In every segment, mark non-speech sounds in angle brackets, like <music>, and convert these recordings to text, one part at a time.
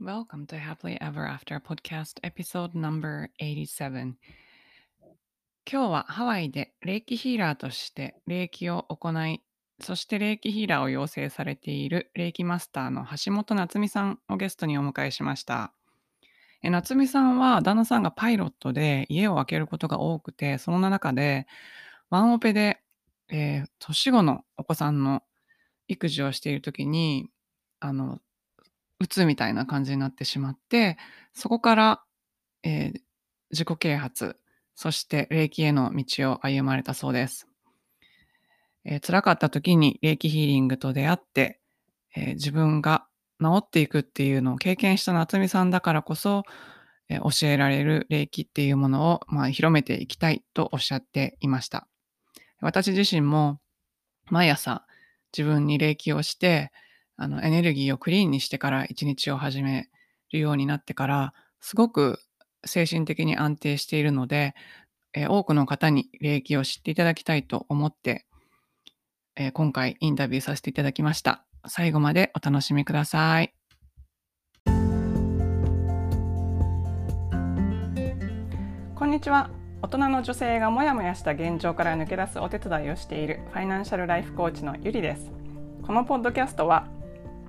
Welcome to Happily Ever After Podcast Episode No.87 今日はハワイで霊気ヒーラーとして霊気を行い、そして霊気ヒーラーを養成されている霊気マスターの橋本夏美さんをゲストにお迎えしました。え夏美さんは旦那さんがパイロットで家を空けることが多くて、その中でワンオペで、えー年子のお子さんの育児をしているときに、あの、うつみたいな感じになってしまって、そこから、えー自己啓発、そして霊気への道を歩まれたそうです。えー辛かった時に霊気ヒーリングと出会って、えー自分が治っていくっていうのを経験した夏美さんだからこそ、えー教えられる霊気っていうものを、まあ、広めていきたいとおっしゃっていました。私自身も毎朝自分に霊気をして、あのエネルギーをクリーンにしてから一日を始めるようになってから、すごく精神的に安定しているので、えー多くの方に霊気を知っていただきたいと思って、えー今回インタビューさせていただきました。最後までお楽しみください。こんにちは。大人の女性がモヤモヤした現状から抜け出すお手伝いをしているファイナンシャルライフコーチのゆりです。このポッドキャストは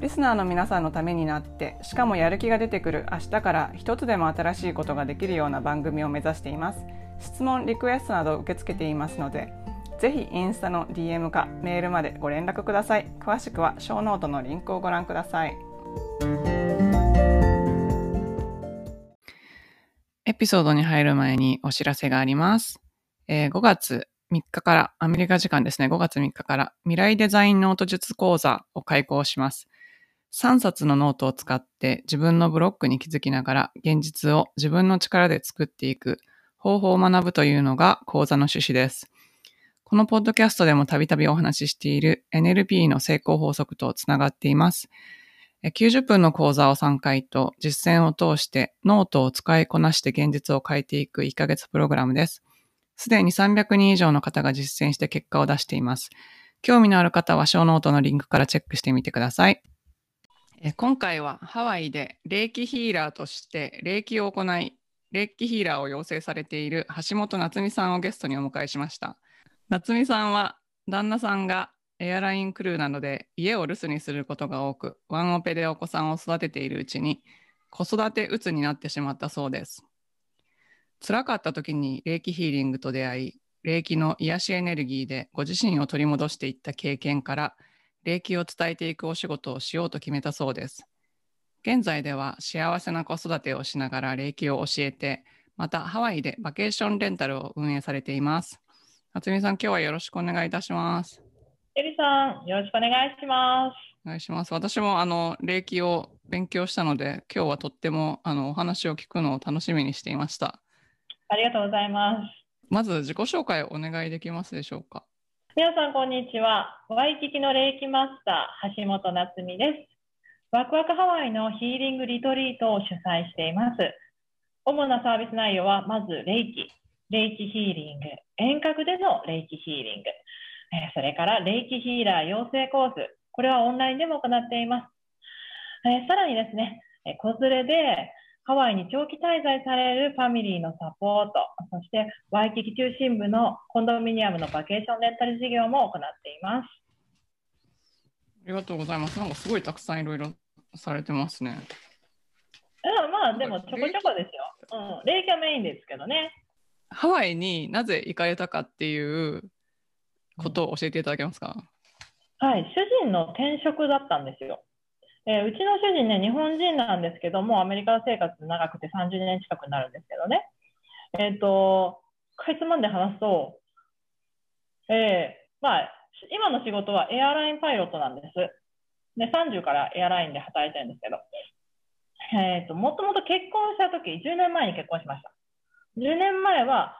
リスナーの皆さんのためになってしかもやる気が出てくる明日から一つでも新しいことができるような番組を目指しています。質問リクエストなど受け付けていますのでぜひインスタの DM かメールまでご連絡ください。詳しくはショーノートのリンクをご覧ください。エピソードに入る前にお知らせがあります、えー5月3日からアメリカ時間ですね。5月3日から未来デザインノート術講座を開講します。3冊のノートを使って自分のブロックに気づきながら現実を自分の力で作っていく方法を学ぶというのが講座の趣旨です。このポッドキャストでもたびたびお話ししている NLP の成功法則とつながっています。90分の講座を3回と実践を通してノートを使いこなして現実を変えていく1ヶ月プログラムです。すでに300人以上の方が実践して結果を出しています。興味のある方はショーノートのリンクからチェックしてみてください。今回はハワイで霊気ヒーラーとして霊気を行い、霊気ヒーラーを養成されている橋本夏美さんをゲストにお迎えしました。夏美さんは旦那さんがエアラインクルーなどで家を留守にすることが多く、ワンオペでお子さんを育てているうちに子育てうつになってしまったそうです。辛かった時に霊気ヒーリングと出会い、霊気の癒しエネルギーでご自身を取り戻していった経験から、霊気を伝えていくお仕事をしようと決めたそうです。現在では幸せな子育てをしながら霊気を教えて、またハワイでバケーションレンタルを運営されています。夏美さん、今日はよろしくお願いいたします。エリさん、よろしくお願いします。お願いします。私もあの霊気を勉強したので、今日はとってもあのお話を聞くのを楽しみにしていました。ありがとうございます。まず自己紹介をお願いできますでしょうか？皆さん、こんにちは。ワイキキの霊気マスター、橋本夏美です。ワクワクハワイのヒーリングリトリートを主催しています。主なサービス内容は、まず霊気、霊気ヒーリング、遠隔での霊気ヒーリング、それから霊気ヒーラー養成コース、これはオンラインでも行っています。さらにですね、子連れでハワイに長期滞在されるファミリーのサポート、そしてワイキキ中心部のコンドミニアムのバケーションレンタル事業も行っています。ありがとうございます。なんかすごいたくさんいろいろされてますね。うん、まあでもちょこちょこですよ。うん、霊気はメインですけどね。ハワイになぜ行かれたかっていうことを教えていただけますか？はい、主人の転職だったんですよ。えうちの主人ね、日本人なんですけども、アメリカ生活長くて30年近くになるんですけどね。えっ、と、かいつまんで話すと、えーまあ、今の仕事はエアラインパイロットなんです。で、30からエアラインで働いてるんですけど。えっ、と、もともと結婚した時、10年前に結婚しました。10年前は、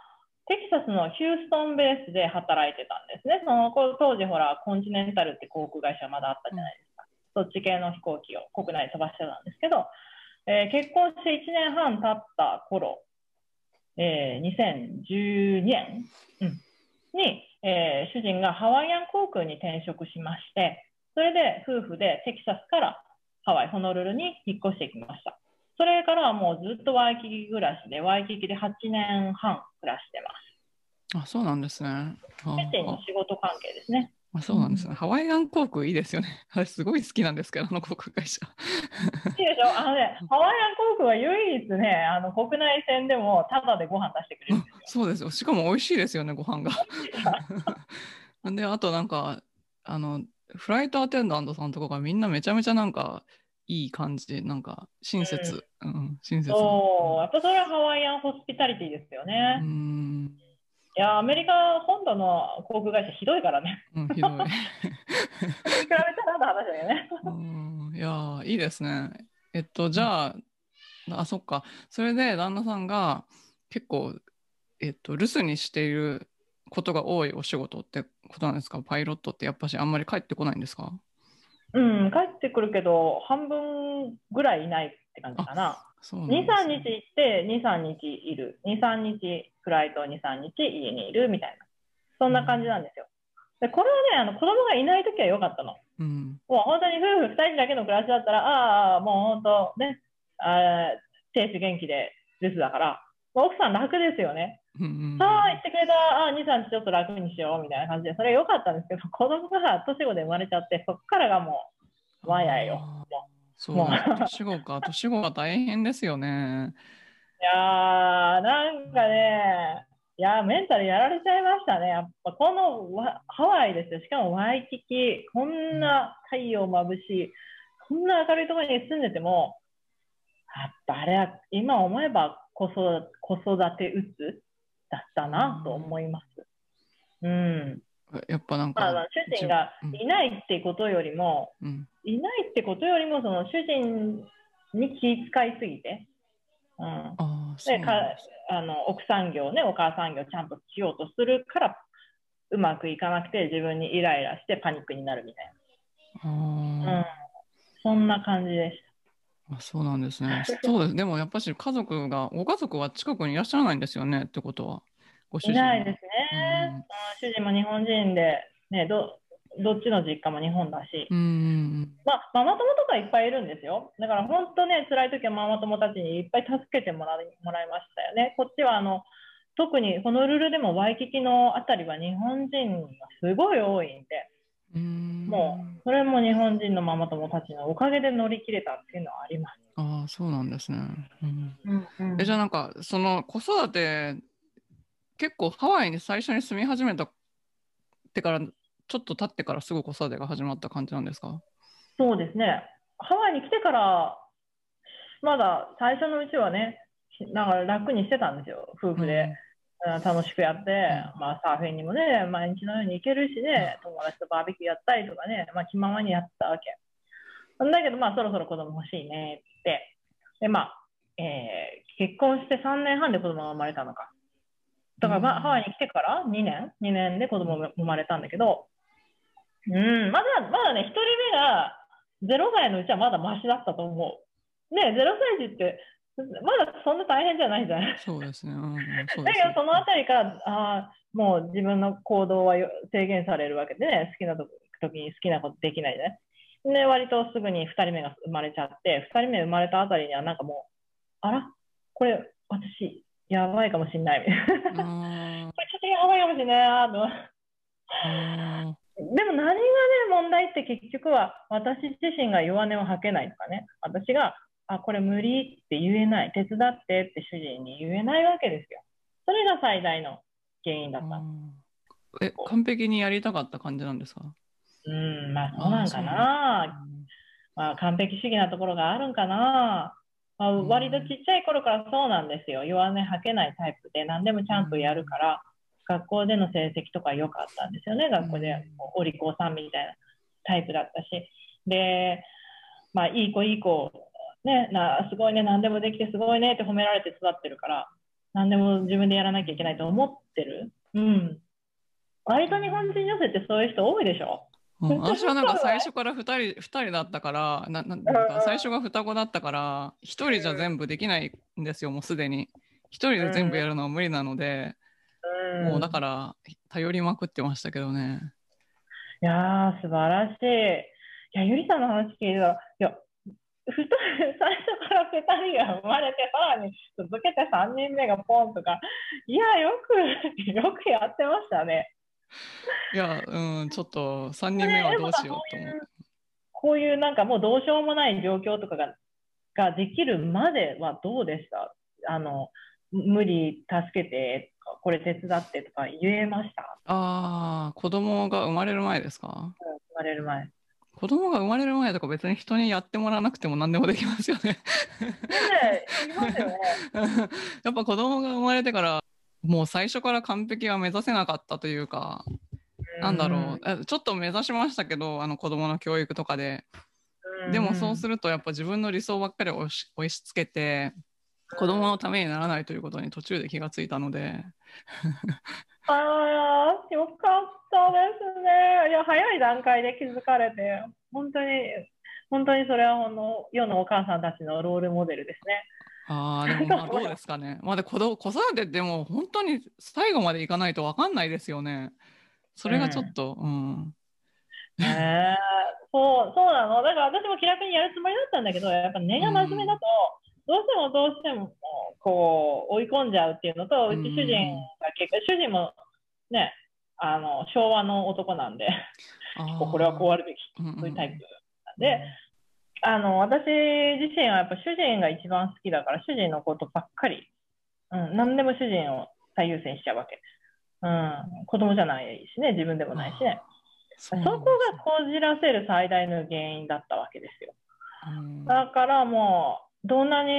テキサスのヒューストンベースで働いてたんですね。その当時ほら、コンチネンタルって航空会社まだあったじゃないですか。そっち系の飛行機を国内に飛ばしてたんですけど、えー、結婚して1年半経った頃、えー、2012年、うん、に、えー、主人がハワイアン航空に転職しまして、それで夫婦でテキサスからハワイ、ホノルルに引っ越してきました。それからはもうずっとワイキキ暮らしで、ワイキキで8年半暮らしてます。あ、そうなんですね。主人の仕事関係ですね。あそうなんですね、うん、ハワイアン航空いいですよね。<laughs> 私すごい好きなんですけど、あの航空会社。いいでしょ？あのね、ハワイアン航空は唯一ね、あの国内線でもタダでご飯出してくれる。そうですよ。しかも美味しいですよね、ご飯が。<laughs> で、あとなんか、あの、フライトアテンダントさんとかがみんなめちゃめちゃなんか、いい感じで、なんか、親切、うん、うん、親切。そう、やっぱそれはハワイアンホスピタリティですよね。うん。いや、アメリカ本土の航空会社ひどいからね。うん、ひどい。<laughs> 比べたらの話だよね。うん、いや、いいですね。えっと、じゃあ、あ、そっか。それで旦那さんが結構、えっと、留守にしていることが多いお仕事ってことなんですか？パイロットってやっぱしあんまり帰ってこないんですか？うん、帰ってくるけど、半分ぐらいいないって感じかな。そう2、3日行って、2、3日いる。2、3日フライト、2、3日家にいるみたいな。そんな感じなんですよ。で、これはね、あの、子供がいないときは良かったの。うん。もう本当に夫婦2人だけの暮らしだったら、ああ、もう本当ね、あ亭主元気で留守だから、奥さん楽ですよね。さあ、言ってくれた、あ2、3日ちょっと楽にしようみたいな感じで、それ良かったんですけど、子供が年子で生まれちゃって、そっからがもう、わやよ。そう、年子か、年子が大変ですよね。いやー、なんかね、いやメンタルやられちゃいましたね。やっぱこのハワイですよ。しかもワイキキ、こんな太陽眩しい、こんな明るいところに住んでても、やっぱあれは、今思えば子育子育てうつだったなと思います。うん。やっぱなんか。まあ、主人がいないってことよりも、うん、いないってことよりも、その主人に気遣いすぎて、うん。でかあの奥さん業ね、お母さん業ちゃんとしようとするから、うまくいかなくて自分にイライラしてパニックになるみたいな。うん、そんな感じでした。あそうなんですね。<laughs> そうです。でもやっぱし家族が、ご家族は近くにいらっしゃらないんですよねってことは。ご主人いないですね。うん、主人も日本人で、ね、どどっちの実家も日本だし、うんまあ、ママ友とかいっぱいいるんですよ。だから本当ね、辛い時はママ友たちにいっぱい助けてもらいもらいましたよね。こっちはあの、特にホノルルでもワイキキのあたりは日本人がすごい多いんで、うんもう、それも日本人のママ友たちのおかげで乗り切れたっていうのはあります。ああ、そうなんですね。うん、うんうん、えじゃあなんか、その子育て、結構ハワイに最初に住み始めたってからちょっと経ってからすぐ子育てが始まった感じなんですか？そうですね。ハワイに来てから、まだ最初のうちはね、なんか楽にしてたんですよ、夫婦で。うん、楽しくやって、うん、まあサーフィンにもね、毎日のように行けるしね、友達とバーベキューやったりとかね、まあ気ままにやったわけ。だけどまあそろそろ子供欲しいねって。で、まあ、えー、結婚して3年半で子供が生まれたのか。だから、まあ、ハワイに来てから2年 ?2 年で子供が生まれたんだけど、うん、まだ、まだね、一人目が0歳のうちはまだマシだったと思う。ね、0歳児って、まだそんな大変じゃないじゃないそうですね。うん、そうだけど、そのあたりから、あもう自分の行動は制限されるわけでね、好きな時に好きなことできないね。で、割とすぐに2人目が生まれちゃって、2人目生まれたあたりにはなんかもう、あらこれ、私、やばいかもしんないみたいな。<laughs> これちょっとやばいかもしんないなと。でも何がね、問題って結局は私自身が弱音を吐けないとかね、私が、あ、これ無理って言えない、手伝ってって主人に言えないわけですよ。それが最大の原因だった。え、完璧にやりたかった感じなんですか？うん、まあそうなんかな。まあ完璧主義なところがあるんかな。まあ、割とちっちゃい頃からそうなんですよ。弱音吐けないタイプで何でもちゃんとやるから。学校での成績とか良かったんですよね。学校でお利口さんみたいなタイプだったし。で、まあ、いい子いい子ね、なすごいね、何でもできてすごいねって褒められて育ってるから、何でも自分でやらなきゃいけないと思ってる。うん。割と日本人女性ってそういう人多いでしょうん、私はなんか最初から2人二人だったからなななんか最初が双子だったから1人じゃ全部できないんですよもうすでに1人で全部やるのは無理なので、うん。もうだから頼りまくってましたけどねいやー、素晴らしい。いや、ゆりさんの話聞いたら、いや、ふた <laughs> 最初から二人が生まれて、さらに続けて三人目がポンとか、いや、よく、<laughs> よくやってましたね。いやうんちょっと3人目はどうしようと思うこういうなんかもうどうしようもない状況とかが、ができるまではどうでした？あの、無理助けてとか、これ手伝ってとか言えましたああ子供が生まれる前ですか？生まれる前。ね子供が生まれる前とか別に人にやってもらわなくても何でもできますよねね。<laughs> やっぱ子供が生まれてからもう最初から完璧は目指せなかったというかなんだろう、えちょっと目指しましたけど、あの子供の教育とかで。うん。でもそうする。るとやっぱ自分の理想ばっかり押し押し付けて、子供のためにならないということに途中で気がついたので、ああ、よかったですね。いや、早い段階で気づかれて、本当に、本当にそれはの世のお母さんたちのロールモデルですね。ああ、でもまあどうですかね。まあで子供子育てってもう本当に最後までいかないとわかんないですよね。それがちょっと、うん。ねえそう、そうなの。だから私も気楽にやるつもりだったんだけど、やっぱ根が真面目だと、どうしてもどうしても、こう、追い込んじゃうっていうのと、うち主人が結構、主人もね、あの、昭和の男なんで、これはこうあるべき、そういうタイプなんで、あの、私自身はやっぱ主人が一番好きだから、主人のことばっかり、うん、何でも主人を最優先しちゃうわけ。うん、子供じゃないしね、自分でもないしね。そこがこじらせる最大の原因だったわけですよ。うんだからもう、どんなに、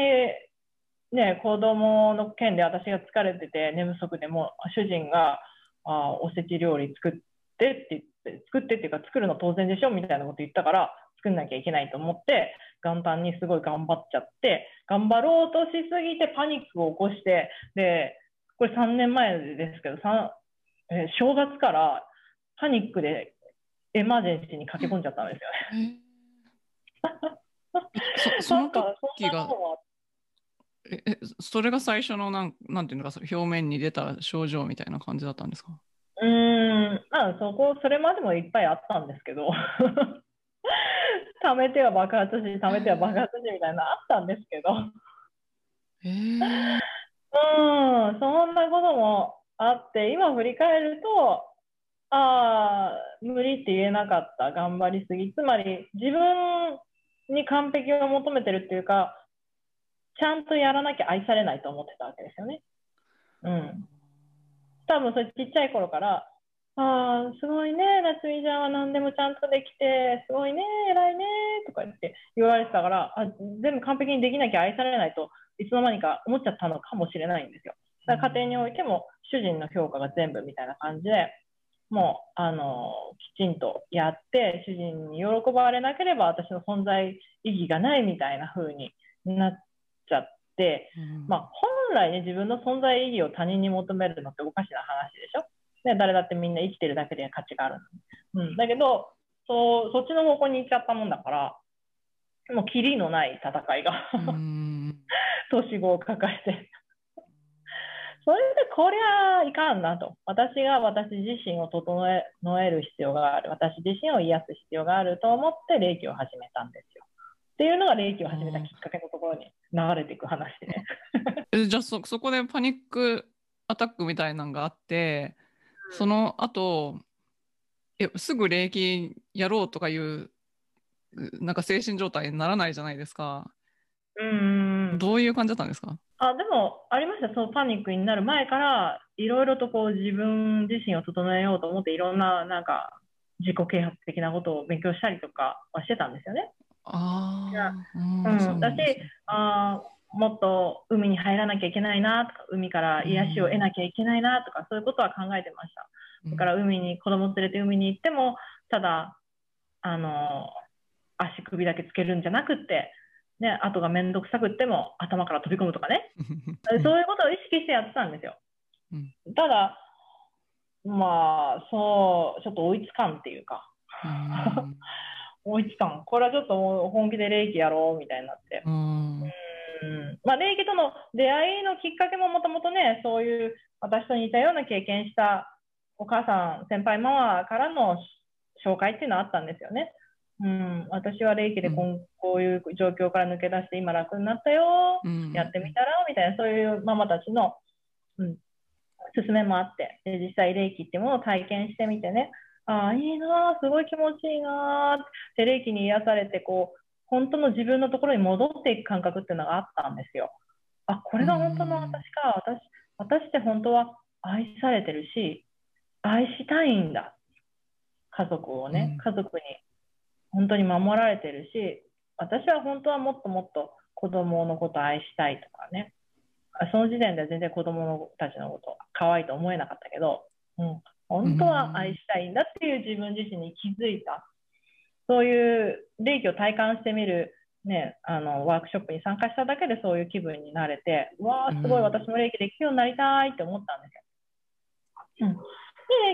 ね、子供の件で私が疲れてて寝不足でも、主人が、あおせち料理作ってって言って、作ってっていうか作るの当然でしょみたいなこと言ったから、作んなきゃいけないと思って、元旦にすごい頑張っちゃって、頑張ろうとしすぎてパニックを起こして、で、これ3年前ですけど、さんえー正月からパニックでエマージェンシーに駆け込んじゃったんですよね。えそ <laughs> その時がええそれが最初のなんなんていうのかその表面に出た症状みたいな感じだったんですか？うーん、まあそこ、それまでもいっぱいあったんですけど、<laughs> 貯めては爆発し、貯めては爆発しみたいなのあったんですけど、えー、うん、そんなこともあって、今振り返ると、ああ、無理って言えなかった、頑張りすぎ。つまり、自分に完璧を求めてるっていうか、ちゃんとやらなきゃ愛されないと思ってたわけですよね。うん。多分それちっちゃい頃から、ああ、すごいね、夏美ちゃんは何でもちゃんとできて、すごいね、偉いね、とか言って言われてたから、あ全部完璧にできなきゃ愛されないといつの間にか思っちゃったのかもしれないんですよ。だから家庭においても主人の評価が全部みたいな感じで、もう、あの、きちんとやって、主人に喜ばれなければ私の存在意義がないみたいな風になっちゃって、うんまあ、本来ね、自分の存在意義を他人に求めるのっておかしな話でしょ？ね、誰だってみんな生きてるだけで価値があるのに。うん。だけど、そう、そっちの方向に行っちゃったもんだから、もうキリのない戦いが、うん <laughs> 年子を抱えて。それで、こりゃいかんなと。私が私自身を整ええる必要がある。私自身を癒す必要があると思って、霊気を始めたんですよ。っていうのが霊気を始めたきっかけのところに流れていく話でね。<laughs> えじゃあそそこでパニックアタックみたいなのがあって、その後えすぐ霊気やろうとかいうなんか精神状態にならないじゃないですか。うん。どういう感じだったんですか？あ、でも、ありました。そのパニックになる前から、いろいろとこう自分自身を整えようと思って、いろんな、なんか、自己啓発的なことを勉強したりとかはしてたんですよね。あうんうんそうなんですねあーもっと海に入らなきゃいけないなとか、海から癒しを得なきゃいけないなとか、そういうことは考えてました。だから海に、子供連れて海に行っても、ただ、あの、足首だけつけるんじゃなくって、ね、後がめんどくさくっても頭から飛び込むとかね。<laughs> そういうことを意識してやってたんですよ。うんただ、まあ、そう、ちょっと追いつかんっていうか、うん <laughs> 追いつかん。これはちょっともう本気で霊気やろうみたいになって。うんうんまあ、霊気との出会いのきっかけももともとね、そういう私と似たような経験したお母さん、先輩ママからの紹介っていうのはあったんですよね。うん、私は霊気でこんこういう状況から抜け出して今楽になったよ、うん。やってみたらみたいな、そういうママたちの、うん、勧めもあって、で実際霊気ってものを体験してみてね、ああ、いいなあすごい気持ちいいなあって。霊気に癒されて、こう、本当の自分のところに戻っていく感覚っていうのがあったんですよ。あ、これが本当の私か。私、私って本当は愛されてるし、愛したいんだ。家族をね、うん。家族に本当に守られてるし、私は本当はもっともっと子供のこと愛したいとかね。あその時点では全然子供たちのこと可愛いと思えなかったけど、うん、本当は愛したいんだっていう自分自身に気づいた。そういう霊気を体感してみる、ね、あのワークショップに参加しただけでそういう気分になれて、うわーすごいうん私も霊気できるようになりたいって思ったんですよ。うん、で、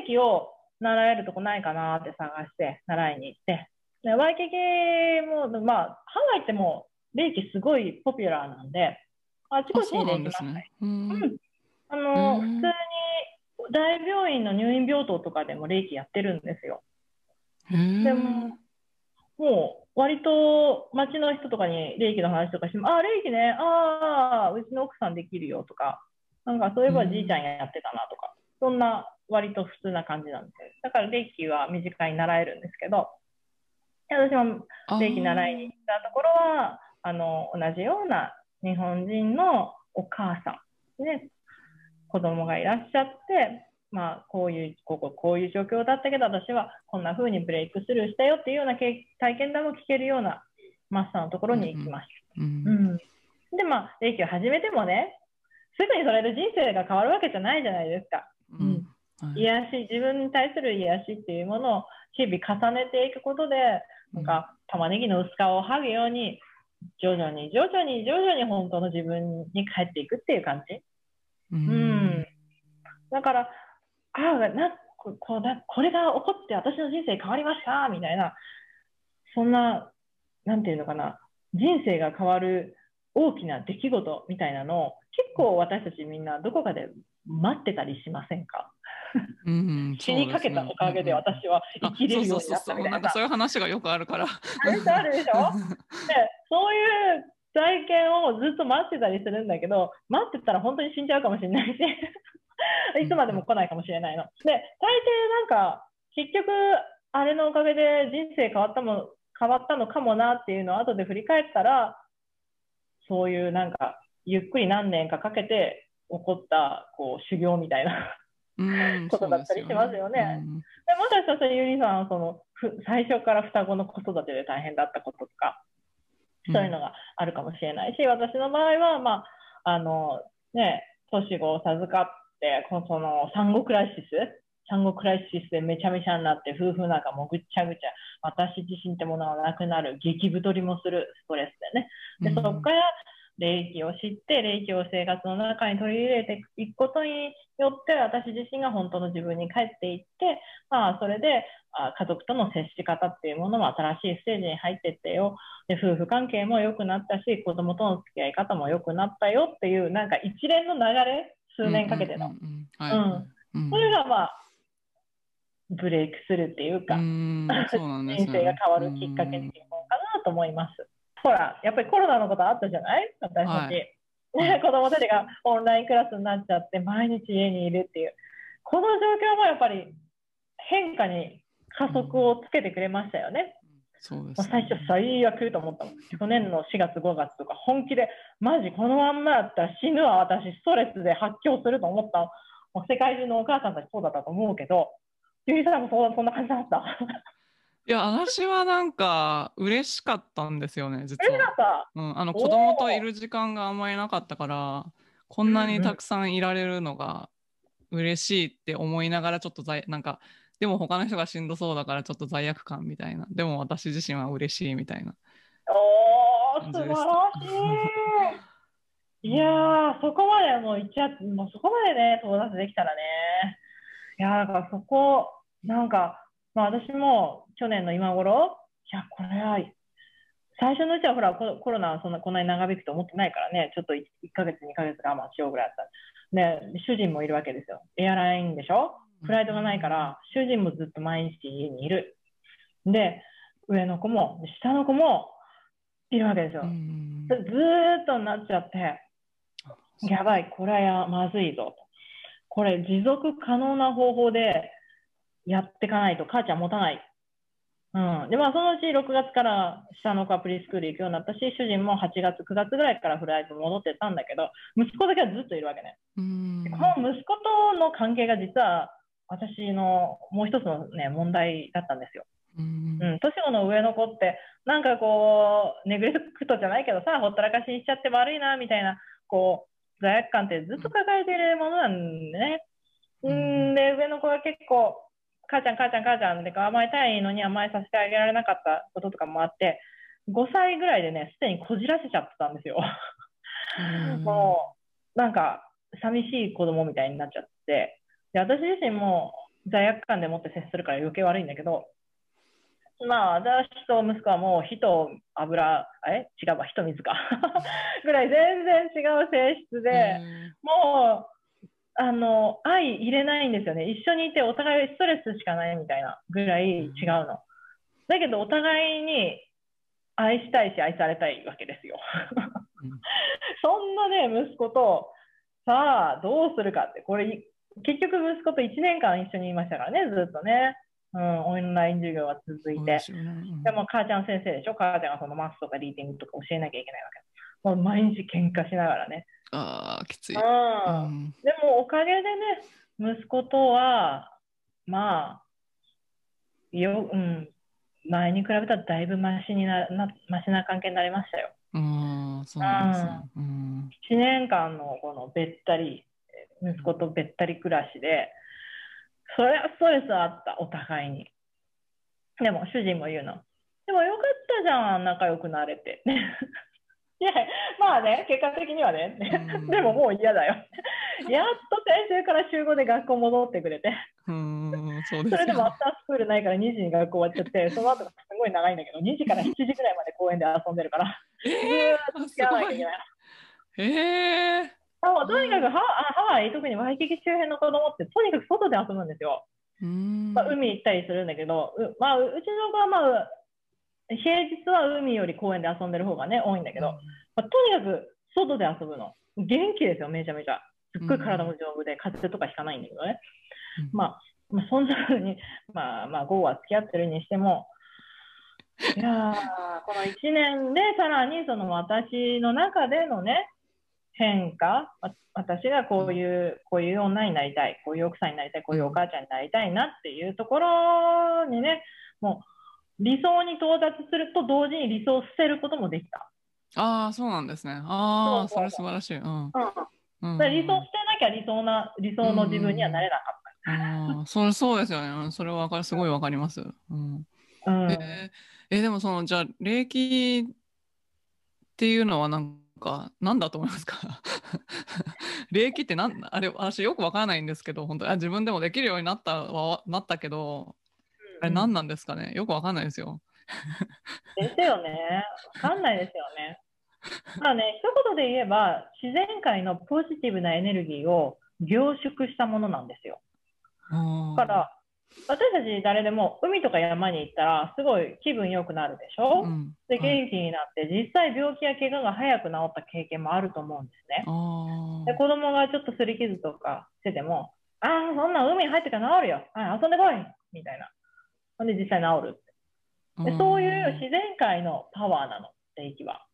霊気を習えるとこないかなって探して習いに行って、でワイキキも、まあ、ハワイってもう霊気すごいポピュラーなんで、あちこちに霊気ますね。うん。うん。あの、うん。普通に大病院の入院病棟とかでも霊気やってるんですよ。でも、もう割と街の人とかに霊気の話とかしても、ああ、霊気ね、ああ、うちの奥さんできるよとか、なんかそういえばじいちゃんやってたなとか、そんな割と普通な感じなんですよ。だから霊気は身近に習えるんですけど、で私もあー霊気習いに行ったところは、あの、同じような日本人のお母さん、ね、子供がいらっしゃって、まあ、こういう、ここ、こういう状況だったけど、私はこんな風にブレイクスルーしたよっていうような経体験談も聞けるようなマスターのところに行きました。うんうん。で、まあ、霊気を始めてもね、すぐにそれで人生が変わるわけじゃないじゃないですか。うんはい癒し、自分に対する癒しっていうものを日々重ねていくことで、なんか玉ねぎの薄皮を剥ぐように、徐々に徐々に徐々に本当の自分に帰っていくっていう感じ。ううん。だから、ああ、なここうだこれが起こって私の人生変わりましたみたいな、そんな、なんていうのかな、人生が変わる大きな出来事みたいなのを結構私たちみんなどこかで待ってたりしませんか？うん <laughs> 死にかけたおかげで私は生きれるようになったみたいななんか。そういう話がよくあるから。あるでしょあるでしょで、そういう体験をずっと待ってたりするんだけど、待ってたら本当に死んじゃうかもしれないし、<laughs> いつまでも来ないかもしれないの。で、大抵なんか、結局、あれのおかげで人生変わったも、変わったのかもなっていうのを後で振り返ったら、そういうなんか、ゆっくり何年かかけて起こった、こう、修行みたいな。うんことだったりしますよね。うん。でもしかしたらゆりさん、その、ふ最初から双子の子育てで大変だったこととか、そういうのがあるかもしれないし、私の場合は、まあ、あの、ね、年子を授かって、このその産後クライシス産後クライシスでめちゃめちゃになって、夫婦仲もぐっちゃぐちゃ、私自身ってものがなくなる、激太りもするストレスでね。で、うん。そこから、霊気を知って、霊気を生活の中に取り入れていくことによって、私自身が本当の自分に帰っていって、まあ、それで、あ家族との接し方っていうものも新しいステージに入っていってよ。で、夫婦関係も良くなったし、子供との付き合い方も良くなったよっていう、なんか一連の流れ、数年かけての。それがまあ、ブレイクするっていうか、うんそうなんですね人生が変わるきっかけになるのかなと思います。ほら、やっぱりコロナのことあったじゃない？私たち。はいね <laughs> 子供たちがオンラインクラスになっちゃって、毎日家にいるっていう。この状況もやっぱり変化に加速をつけてくれましたよね。そうですもう最初最悪と思ったもん。去年の4月5月とか本気で、マジこのまんまだったら死ぬわ、私ストレスで発狂すると思った。もう世界中のお母さんたちそうだったと思うけど、ゆりさんもそんな感じだった？いや私はなんか嬉しかったんですよね実え、なはんか、うん、あの子供といる時間があんまりなかったからこんなにたくさんいられるのが嬉しいって思いながらちょっと罪なんかでも他の人がしんどそうだからちょっと罪悪感みたいな。でも私自身は嬉しいみたいなおー、ー、素晴らしい。<laughs> いやー、そこまでもういっちゃもうそこまでね、到達できたらね。いやー、だからそこ、なんか、まあ私も去年の今頃、いや、これは、最初のうちはほらココロナはそんなこんなに長引くと思ってないからね、ちょっと 1, 1ヶ月、2ヶ月我慢しようぐらいだった。で、主人もいるわけですよ。エアラインでしょ？フライトがないから、主人もずっと毎日家にいる。で、上の子も、下の子もいるわけですよ。うんずーっとなっちゃって、やばい、これはまずいぞと。これ持続可能な方法でやっていかないと母ちゃん持たない。うん。で、まあそのうち6月から下の子はプリスクール行くようになったし、主人も8月、9月ぐらいからフライト戻ってたんだけど、息子だけはずっといるわけね。うんでこの息子との関係が実は私のもう一つのね、問題だったんですよ。うんうん、年子の上の子って、なんかこう、ネグレクトじゃないけどさ、ほったらかしにしちゃって悪いな、みたいな、こう、罪悪感ってずっと抱えているものなんでね。ううんん、で、上の子は結構、母ちゃん、母ちゃん、母ちゃんで甘えたいのに甘えさせてあげられなかったこととかもあって、5歳ぐらいでね、すでにこじらせちゃってたんですよ。もう、なんか、寂しい子供みたいになっちゃって、で、私自身も罪悪感でもって接するから余計悪いんだけど、まあ、私と息子はもう火と油、え？違うわ、火と水か。<laughs> ぐらい全然違う性質で、もう、あの、愛入れないんですよね。一緒にいてお互いストレスしかないみたいなぐらい違うの。だけど、お互いに愛したいし愛されたいわけですよ。うん <laughs> そんなね、息子と、さあ、どうするかって、これ、結局息子と1年間一緒にいましたからね、ずっとね。うん、オンライン授業が続いて。でねうんでも、母ちゃん先生でしょ？母ちゃんがそのマスとかリーディングとか教えなきゃいけないわけ。もう毎日喧嘩しながらね。ああ、きつい。うん。うんでも、おかげでね、息子とは、まあ、よ、うん、前に比べたらだいぶマシにな、な、マシな関係になりましたよ。うん、そうなんですね。うん1年間のこのべったり、息子とべったり暮らしで、それはストレスあった、お互いに。でも、主人も言うの。でもよかったじゃん、仲良くなれて。いや、まあね、結果的にはね。うんでももう嫌だよ。やっと先週から週5で学校戻ってくれて。うん、それでもアよフタースクールないから2時に学校終わっちゃって、その後がすごい長いんだけど、2時から7時ぐらいまで公園で遊んでるから、ずーっと付き合わなきゃいけない。ええあとにかくハワハワイ、特にワイキキ周辺の子供って、とにかく外で遊ぶんですよ。うん。まあ、海行ったりするんだけど、う,、まあ、ううちの子は、まあ、平日は海より公園で遊んでる方がね、多いんだけど、まあ、とにかく外で遊ぶの。元気ですよ、めちゃめちゃ。すっごい体も丈夫で、風邪とかひかないんだけどね。うんまあ、まあ、そんな風に、まあ、まあ、午後は付き合ってるにしても、いやー、この1年でさらにその私の中でのね、変化、わ私がこういう、こういう女になりたい、こういう奥さんになりたい、こういうお母ちゃんになりたいなっていうところにね、もう理想に到達すると同時に理想を捨てることもできた。ああ、そうなんですね。ああ、それ素晴らしい。うん。うん。理想を捨てなきゃ理想な、理想の自分にはなれなかっああ、それそうですよね。うんそれはわかる、すごいわかります。うん。た。うん。えーえでもその、じゃあ、霊気っていうのはなんか、なんだと思いますか？<laughs> 霊気ってなん、あれ、私よくわからないんですけど、本当にあ自分でもできるようになったは、なったけど、あれ何なんですかね？よくわかんないですよ。ですよね。わかんないですよね。まあね、一言で言えば、自然界のポジティブなエネルギーを凝縮したものなんですよ。だだから、私たち誰でも海とか山に行ったら、すごい気分良くなるでしょ、うん、で、はい元気になって、実際病気や怪我が早く治った経験もあると思うんですね。あで、子供がちょっと擦り傷とかしてても、ああ、そんな海に入ってから治るよ。はい、遊んでこいみたいな。ほんで、実際治る。あでそういう自然界のパワーなの、霊気は。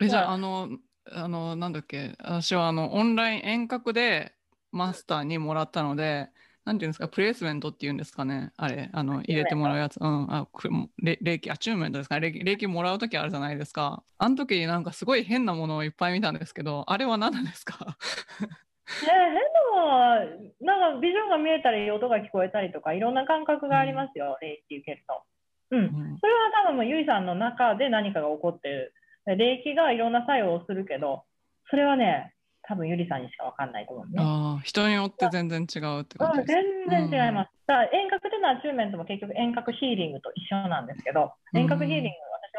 え、じゃあ、あ。の、あの、なんだっけ、私はあの、オンライン遠隔でマスターにもらったので、なんていうんですか、プレイスメントっていうんですかね、あれ、あの、入れてもらうやつ、うん、あ、くれ霊気、アチューメントですか、霊気、霊気もらうときあるじゃないですか。あの時なんかすごい変なものをいっぱい見たんですけど、あれは何なんですか？<laughs> ね変なもんなんかビジョンが見えたり、音が聞こえたりとか、いろんな感覚がありますよ、霊気受けると。うん。うんそれは多分もうゆいさんの中で何かが起こってる霊気がいろんな作用をするけど、それはね、多分ゆりさんにしかわかんないと思うね。ああ、人によって全然違うって感じうん、です。全然違います。だから遠隔でのアチューメントも結局遠隔ヒーリングと一緒なんですけど、うん遠隔ヒーリング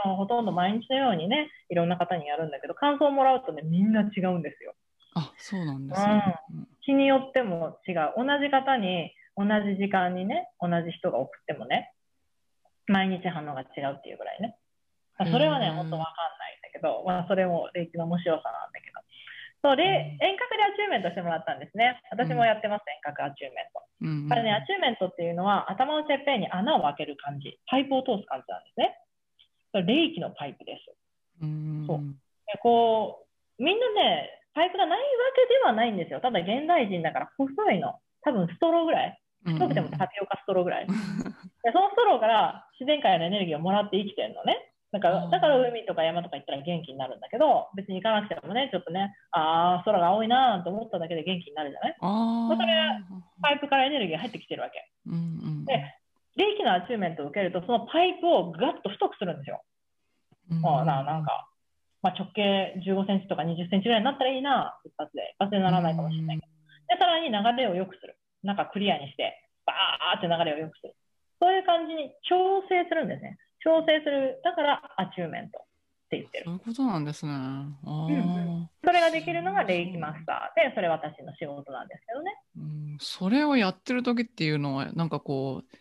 私はほとんど毎日のようにね、いろんな方にやるんだけど、感想をもらうとね、みんな違うんですよ。あ、そうなんですね。うん日によっても違う。同じ方に、同じ時間にね、同じ人が送ってもね、毎日反応が違うっていうぐらいね。まあそれはね、本当わかんないんだけど、まあ、それも霊気の面白さなんだけど。そう、で、うん遠隔でアチューメントしてもらったんですね。私もやってます、遠隔アチューメント。うんこれね、アチューメントっていうのは、頭のてっぺんに穴を開ける感じ、パイプを通す感じなんですね。これ霊気のパイプです。うんそうでこう、みんなね、パイプがないわけではないんですよ。ただ現代人だから細いの。多分ストローぐらい。太くてもタピオカストローぐらい。<laughs> でそのストローから自然界のエネルギーをもらって生きてるのね。だから、うんだから海とか山とか行ったら元気になるんだけど、別に行かなくてもね、ちょっとね、ああ、空が青いなーと思っただけで元気になるじゃない？ああ。だからパイプからエネルギーが入ってきてるわけ。うんうんで霊気のアチューメントを受けると、そのパイプをガッと太くするんですよ。うんまあ、ななんか、まあ、直径15センチとか20センチぐらいになったらいいな、一発で。一発でならないかもしれないけど。で、さらに流れを良くする。なんかクリアにして、バーって流れを良くする。そういう感じに調整するんですね。調整する。だから、アチューメントって言ってる。そういうことなんですね。ああ、うんそれができるのが霊気マスターで、それ私の仕事なんですけどね。うんそれをやってる時っていうのは、なんかこう、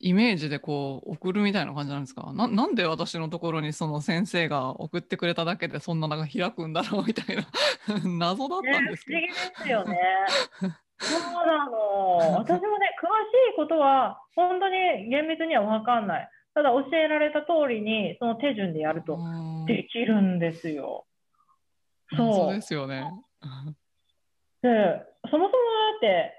イメージでこう、送るみたいな感じなんですか？ななんで私のところにその先生が送ってくれただけでそんなのが開くんだろうみたいな <laughs> 謎だったんね、ですけど。不思議ですよね。<laughs> そうなの。私もね、詳しいことは、本当に厳密には分かんない。ただ、教えられた通りに、その手順でやるとうんできるんですよ。そう謎ですよね。<laughs> で、そもそもだって、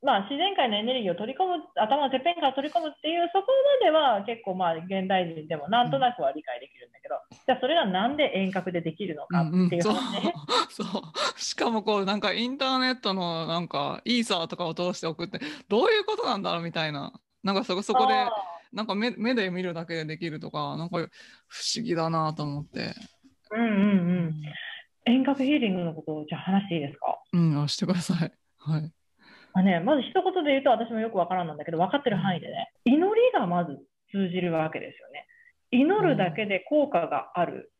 まあ、自然界のエネルギーを取り込む、頭のてっぺんから取り込むっていう、そこまでは結構まあ、現代人でもなんとなくは理解できるんだけど、じゃあそれがなんで遠隔でできるのかっていうそう話ね。<laughs> そう。しかもこう、なんかインターネットのなんかイーサーとかを通して送って、どういうことなんだろうみたいな。なんかそこ、そこであ、なんか目目で見るだけでできるとか、なんか不思議だなと思って。ーうんうんうん。遠隔ヒーリングのことをじゃあ話していいですか？うん、あしてください。はい。まあね、まず一言で言うと私もよくわからんなんだけど、分かってる範囲でね、祈りがまず通じるわけですよね。祈るだけで効果がある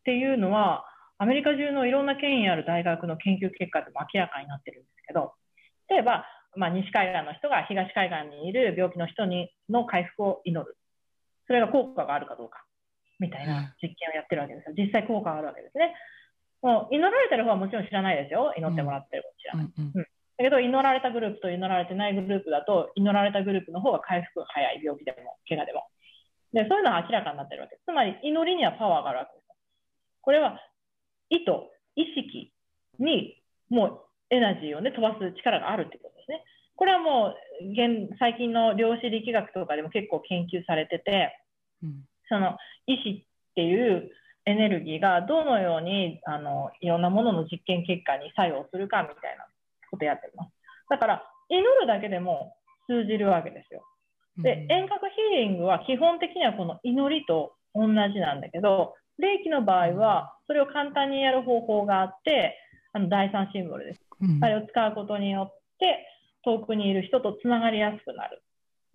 っていうのは、アメリカ中のいろんな権威ある大学の研究結果でも明らかになってるんですけど、例えば、まあ、西海岸の人が東海岸にいる病気の人にの回復を祈る。それが効果があるかどうか、みたいな実験をやってるわけですよ。実際効果があるわけですね。もう祈られてる方はもちろん知らないですよ。祈ってもらってる知らない。うんうんだけど、祈られたグループと祈られてないグループだと、祈られたグループの方が回復が早い、病気でも、怪我でも。で、そういうのが明らかになってるわけです。つまり、祈りにはパワーがあるわけです。これは、意図、意識に、もう、エナジーをね、飛ばす力があるってことですね。これはもう、現、最近の量子力学とかでも結構研究されてて、うんその意志っていうエネルギーがどのようにあのいろんなものの実験結果に作用するかみたいなことやってます。だから祈るだけでも通じるわけですよ。で、遠隔ヒーリングは基本的にはこの祈りと同じなんだけど、霊気の場合はそれを簡単にやる方法があって、あの第三シンボルです。うんあれを使うことによって遠くにいる人とつながりやすくなる。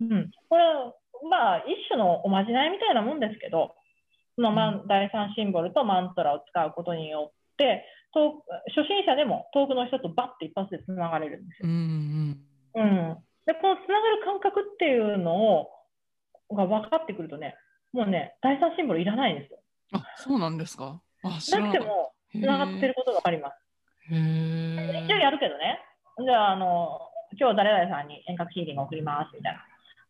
うん。これは、まあ、一種のおまじないみたいなもんですけど、その第三シンボルとマントラを使うことによって、初心者でも遠くの人とバッて一発でつながれるんですよ。うんうんうん。で、このつながる感覚っていうのを、が分かってくるとね、もうね、第三シンボルいらないんですよ。あ、そうなんですか？あ、知なくても、つながってることがあります。一応やるけどね。じゃあ、あの、今日誰々さんに遠隔ヒーリング送ります、みたいな。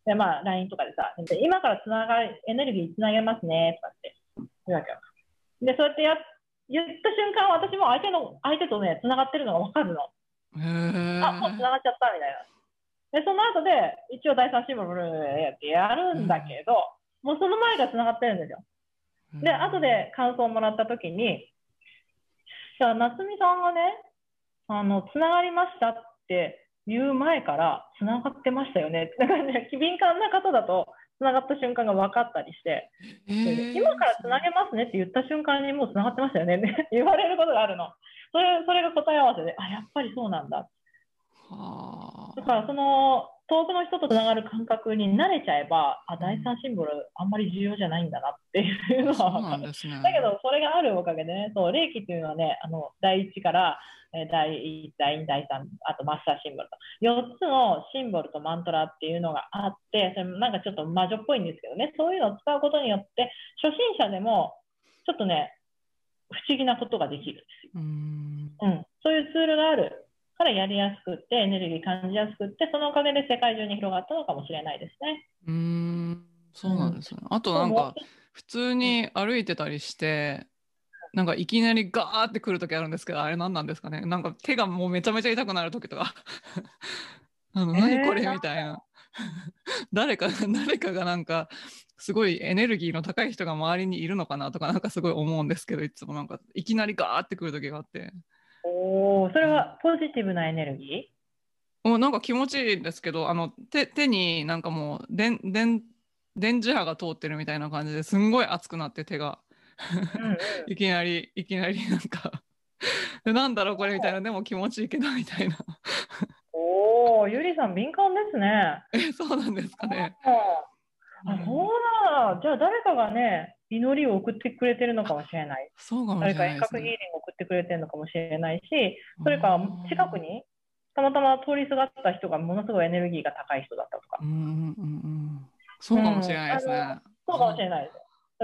で、まあ、LINE とかでさ、で今からつながり、エネルギーつなげますね、とかって言うわけよ。で、そうやってや、言った瞬間、私も相手の、相手とね、つながってるのがわかるの。あ、もうつながっちゃった、みたいな。で、その後で、一応第三シンボルってやるんだけど、もうその前がつながってるんですよ。で、後で感想をもらったときに、じゃあ、夏美さんがね、あの、つながりましたって言う前から、つながってましたよね。だからね、敏感な方だと、つ繋がった瞬間が分かったりして、えー今から繋げますねって言った瞬間にもう繋がってましたよねって <laughs> 言われることがあるの。それ、それが答え合わせで、あ、やっぱりそうなんだ。はだからその遠くの人とつながる感覚に慣れちゃえば、あ、第三シンボルあんまり重要じゃないんだなっていうのは分かる。ね。<laughs> だけど、それがあるおかげでね、そう、霊気っていうのはね、あの、第一から、えー第一、第二、第三、あとマスターシンボルと、4つのシンボルとマントラっていうのがあって、それなんかちょっと魔女っぽいんですけどね、そういうのを使うことによって、初心者でも、ちょっとね、不思議なことができるんですよ。うん。そういうツールがあるからやりやすくって、エネルギー感じやすくって、そのおかげで世界中に広がったのかもしれないですね。うーん。そうなんですね。あとなんか、普通に歩いてたりして、なんかいきなりガーって来るときあるんですけど、あれ何なんですかねなんか手がもうめちゃめちゃ痛くなるときとか。<laughs> あの、えー何これみたいな。<laughs> 誰か、誰かがなんか、すごいエネルギーの高い人が周りにいるのかなとかなんかすごい思うんですけど、いつもなんかいきなりガーって来るときがあって。おー、それはポジティブなエネルギもうなんか気持ちいいですけど、あの、手、手になんかもう、電、電、電磁波が通ってるみたいな感じですんごい熱くなって手が。いきなり、いきなりなんかで、なんだろうこれみたいな、でも気持ちいいけどみたいな。おー、ゆりさん敏感ですね。え、そうなんですかね。あ、そうだ。じゃあ誰かがね、祈りを送ってくれてるのかもしれない。そうかもしれ誰かないですね。遠隔ヒーリングを送ってくれてるのかもしれないし、それか近くにたまたま通りすがった人がものすごいエネルギーが高い人だったとかう。んうんうんうん。そうかもしれないですね。そうかもしれないで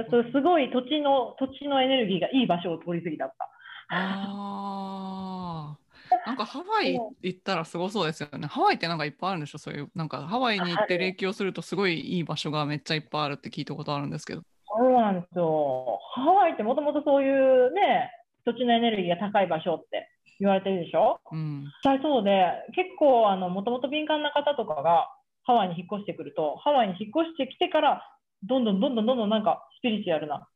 す。そうすごい土地の、土地のエネルギーがいい場所を通り過ぎだった。ああ。なんかハワイ行ったらすごそうですよね。ハワイってなんかいっぱいあるんでしょ？そういう、なんかハワイに行って霊気をするとすごいいい場所がめっちゃいっぱいあるって聞いたことあるんですけど。そうなんですよ。ハワイってもともとそういうね、土地のエネルギーが高い場所って言われてるでしょ？うん。実際そうで、結構あの、もともと敏感な方とかがハワイに引っ越してくると、ハワイに引っ越してきてから、どんどんどんどんどんどんなんかスピリチュアルな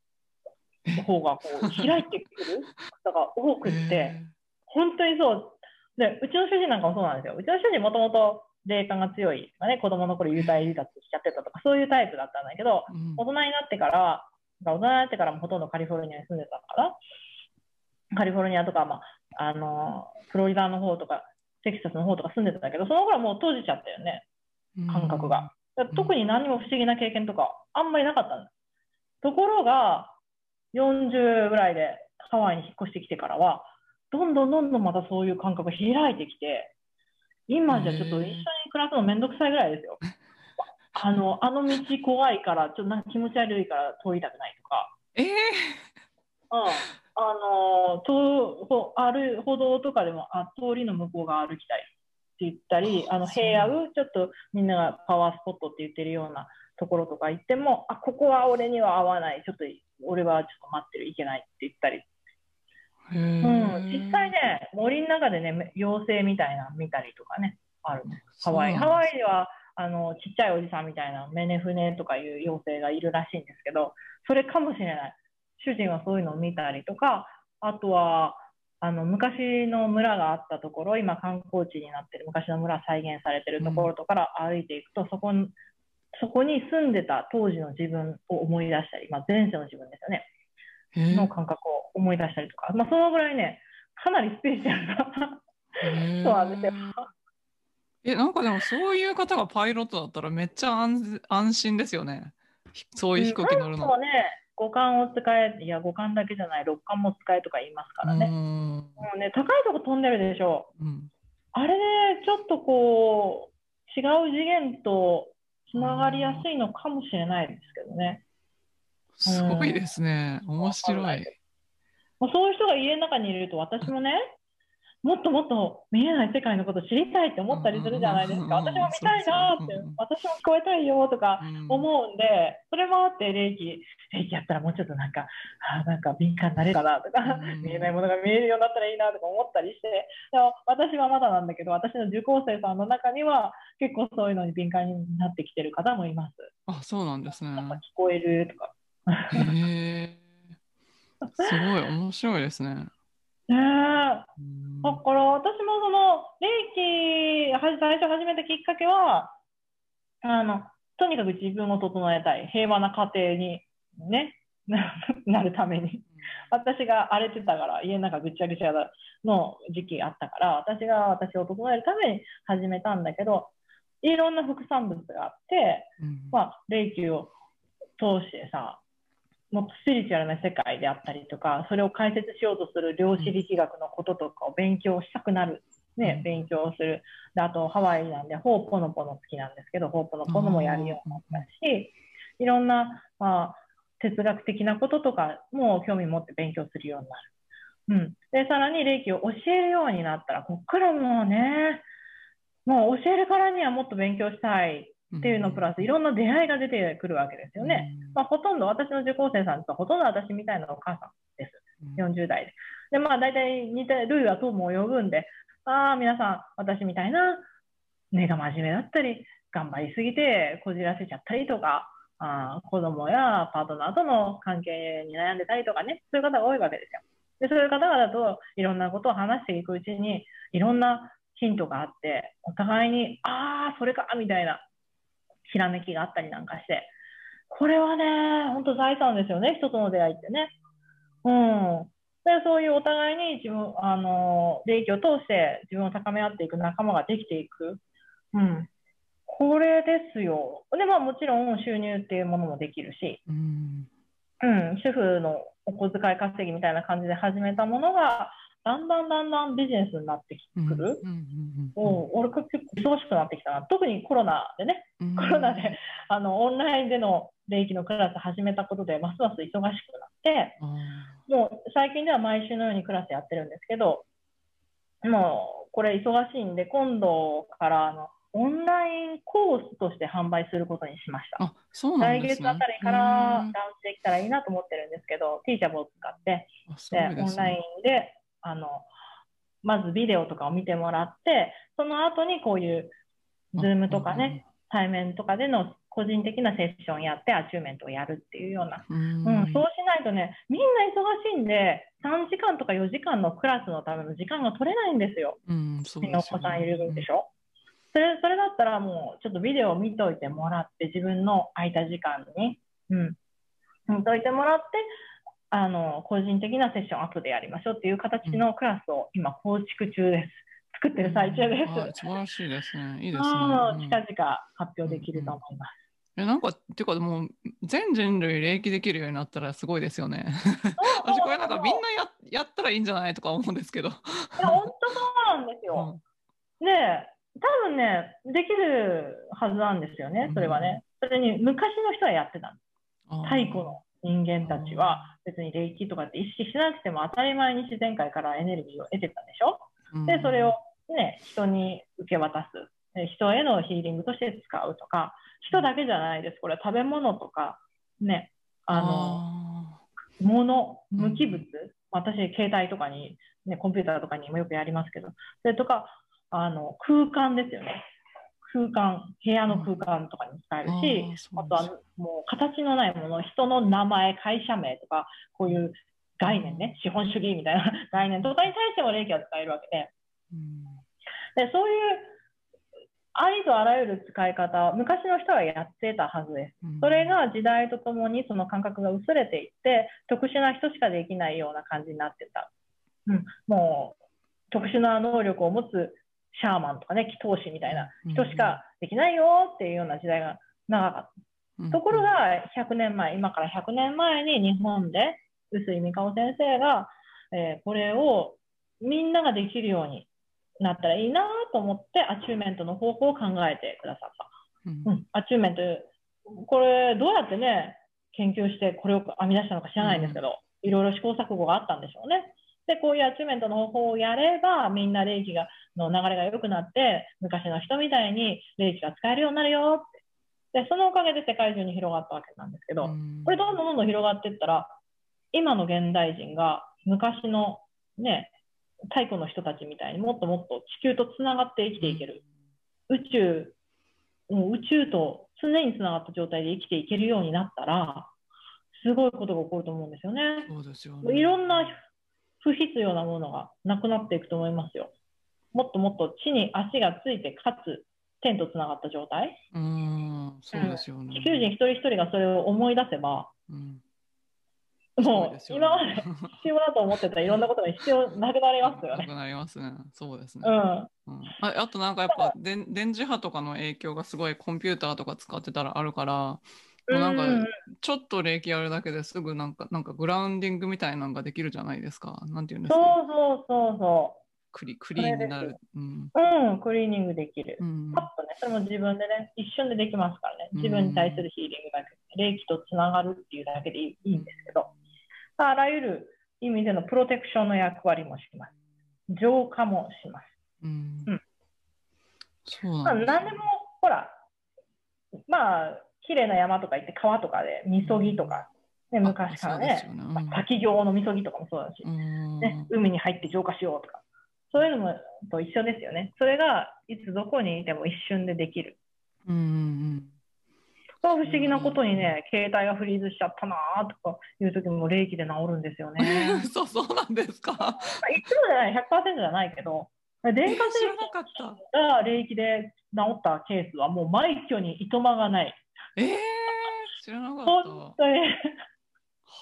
方がこう開いてくる方が多くって、へ本当にそう。で、うちの主人なんかもそうなんですよ。うちの主人もともと霊感が強いとかね、子供の頃幽体離脱しちゃってたとか、そういうタイプだったんだけど、ーうん大人になってから、大人になってからもほとんどカリフォルニアに住んでたから、カリフォルニアとか、まあ、あの、フロリダの方とか、テキサスの方とか住んでたけど、その頃はもう閉じちゃったよね、感覚が。だから特に何も不思議な経験とか、あんまりなかったんです。ところが、40ぐらいでハワイに引っ越してきてからは、どんどんどんどんまたそういう感覚が開いてきて、今じゃちょっと一緒に暮らすのめんどくさいぐらいですよ。あの、あの道怖いから、ちょっとなんか気持ち悪いから通りたくないとか、ええうん。あの、とほ歩る歩道とかでも、あ、通りの向こうが歩きたいって言ったり、あの、平野部、ちょっとみんながパワースポットって言ってるようなところとか行っても、あ、ここは俺には合わない。ちょっと、俺はちょっと待ってる、いけないって言ったり。へうん。え実際ね、森の中でね、妖精みたいなの見たりとかね、ある。ハワイ。ハワイでは、あの、ちっちゃいおじさんみたいなメネフネとかいう妖精がいるらしいんですけど、それかもしれない。主人はそういうのを見たりとか、あとは、あの、昔の村があったところ、今観光地になってる昔の村再現されてるところとかから歩いていくと、そこに、そこに住んでた当時の自分を思い出したり、まあ前世の自分ですよね。の感覚を思い出したりとか、まあそのぐらいね、かなりスピリチュアルなそうなんですよ。え、なんかでもそういう方がパイロットだったらめっちゃ安安心ですよね。ひそういう飛行機乗るの。そうね、五感を使え、いや、五感だけじゃない、六感も使えとか言いますからね。うんもうね、高いとこ飛んでるでしょ。うん。あれね、ちょっとこう、違う次元とつながりやすいのかもしれないですけどね。すごいですね。面白い。もうそういう人が家の中にいると、私もね、もっともっと見えない世界のこと知りたいって思ったりするじゃないですか。私も見たいなって、私も聞こえたいよとか思うんで、それもあって、霊気、霊気やったらもうちょっとなんか、あなんか敏感になれるかなとか、見えないものが見えるようになったらいいなとか思ったりして、でも私はまだなんだけど、私の受講生さんの中には結構そういうのに敏感になってきてる方もいます。あ、そうなんですね。聞こえるとか。へえ。すごい面白いですね。ねえ。うんだから私もその、霊気は最初始めたきっかけは、あの、とにかく自分を整えたい。平和な家庭にね、<laughs> なるために。私が荒れてたから、家の中ぐちゃぐちゃの時期あったから、私が私を整えるために始めたんだけど、いろんな副産物があって、うんまあ、霊気を通してさ、もっとスピリチュアルな世界であったりとか、それを解説しようとする量子力学のこととかを勉強したくなる。ね、うん勉強する。で、あと、ハワイなんで、ホーポノポノ好きなんですけど、ホーポノポノもやるようになったし、いろんな、まあ、哲学的なこととかも興味持って勉強するようになる。うん。で、さらに霊気を教えるようになったら、こっからもうね、もう教えるからにはもっと勉強したいっていうのプラス、いろんな出会いが出てくるわけですよね。まあ、ほとんど私の受講生さんとほとんど私みたいなお母さんです。うん40代で。で、まあ大体似て、ルイは友を呼ぶんで、ああ、皆さん、私みたいな、根が真面目だったり、頑張りすぎてこじらせちゃったりとか、あー子供やパートナーとの関係に悩んでたりとかね、そういう方が多いわけですよ。で、そういう方々といろんなことを話していくうちに、いろんなヒントがあって、お互いに、ああ、それか、みたいな、ひらめきがあったりなんかして、これはね、本当財産ですよね、人との出会いってね。うん。で、そういうお互いに自分、あの、霊気を通して自分を高め合っていく仲間ができていく。うん。これですよ。で、まあもちろん収入っていうものもできるし、うんうん、主婦のお小遣い稼ぎみたいな感じで始めたものが、だんだんだんだんビジネスになってくうんる。うんうんおう俺結構忙しくなってきたな。特にコロナでね、うん。コロナで、あの、オンラインでの霊気のクラス始めたことで、ますます忙しくなって、あもう最近では毎週のようにクラスやってるんですけど、もうこれ忙しいんで、今度からあのオンラインコースとして販売することにしました。ーあそうなん来ですね。月あたりからうん。ラウンジできたらいいなと思ってるんですけど、ティーチャブを使って、でごいですオンライねンで、あの、まずビデオとかを見てもらって、その後にこういう、ズームとかね、対面とかでの個人的なセッションやって、アチューンメントをやるっていうような。うんうん。うん、そうしないとね、みんな忙しいんで、3時間とか4時間のクラスのための時間が取れないんですよ。うんそうお子さんいるでしょ？それ、それだったらもう、ちょっとビデオを見といてもらって、自分の空いた時間に、うん、見といてもらって、あの、個人的なセッションを後でやりましょうっていう形のクラスを今構築中です。作ってる最中です。はい素晴らしいですねいいですねうん近々発表できると思います。えなんか、っていうかもう、全人類霊気できるようになったらすごいですよね。私これなんかみんなややったらいいんじゃないとか思うんですけど。いや、本当そうなんですよ。で、多分ね、できるはずなんですよね、それはね。それに、昔の人はやってたの。太古の人間たちは、別に霊気とかって意識しなくても当たり前に自然界からエネルギーを得てたでしょ？うんで、それをね、人に受け渡す。え人へのヒーリングとして使うとか、人だけじゃないです。これは食べ物とか、ね、あの、あ物、うん無機物、私、携帯とかに、ね、コンピューターとかにもよくやりますけど、それとか、あの、空間ですよね。空間、部屋の空間とかに使えるーし、あとはもう形のないもの、人の名前、会社名とか、こういう概念ね、資本主義みたいな <laughs> 概念とかに対しても霊気は使えるわけで、うん。で、そういう、ありとあらゆる使い方、昔の人はやってたはずです。うん。それが時代とともにその感覚が薄れていって、特殊な人しかできないような感じになってた。うん、もう、特殊な能力を持つシャーマンとかね、祈祷師みたいな人しかできないよっていうような時代が長かった。ところ、が、100年前、今から100年前に日本で、臼井甕男先生が、えーこれをみんなができるようになったらいいなと思って、アチューンメントの方法を考えてくださった。うんうん、アチューンメント、これ、どうやってね、研究してこれを編み出したのか知らないんですけど、いろいろ試行錯誤があったんでしょうね。で、こういうアチューンメントの方法をやれば、みんな霊気が、の流れが良くなって、昔の人みたいに霊気が使えるようになるよって。で、そのおかげで世界中に広がったわけなんですけど、うんこれどんどんどんどん広がっていったら、今の現代人が昔のね、太古の人たちみたいにもっともっと地球とつながって生きていける。宇宙、もう宇宙と常につながった状態で生きていけるようになったら、すごいことが起こると思うんですよね。そうですよね。いろんな不必要なものがなくなっていくと思いますよ。もっともっと地に足がついて、かつ天とつながった状態。うん。あそうですよね。地球人一人一人がそれを思い出せば、うんもうね今まで必要だと思ってたいろんなことが必要なくなりますよね。なくなりますね。そうですね。うん。うんああとなんかやっぱ電電磁波とかの影響がすごいコンピューターとか使ってたらあるから、もうなんかうんちょっと冷気やるだけですぐなんかなんかグラウンディングみたいなのができるじゃないですか。なんていうんですそうか。そうそうそクリクリーンになる。うん。う。うん、クリーニングできる。うんパッとね、それも自分でね、一瞬でできますからね。うん自分に対するヒーリングだけ、霊気とつながるっていうだけでいいんですけど、あらゆる意味でのプロテクションの役割もします。浄化もします。うんうんそうまあ、なんです何でも、ほら、まあ、綺麗な山とか行って川とかで、みそぎとか、ね、昔からね滝行のみそぎとかもそうだし、うんね、海に入って浄化しようとか、そういうのもと一緒ですよね。それがいつどこにいても一瞬でできる。うん不思議なことにね、携帯がフリーズしちゃったなーとかいう時も霊気で治るんですよね。う <laughs> んそうそうなんですか？まあいつもじゃない、100%じゃないけど、電化製。品が霊気で治ったケースはもう枚挙にいとまがない。ええ知らなか本った。当に。ま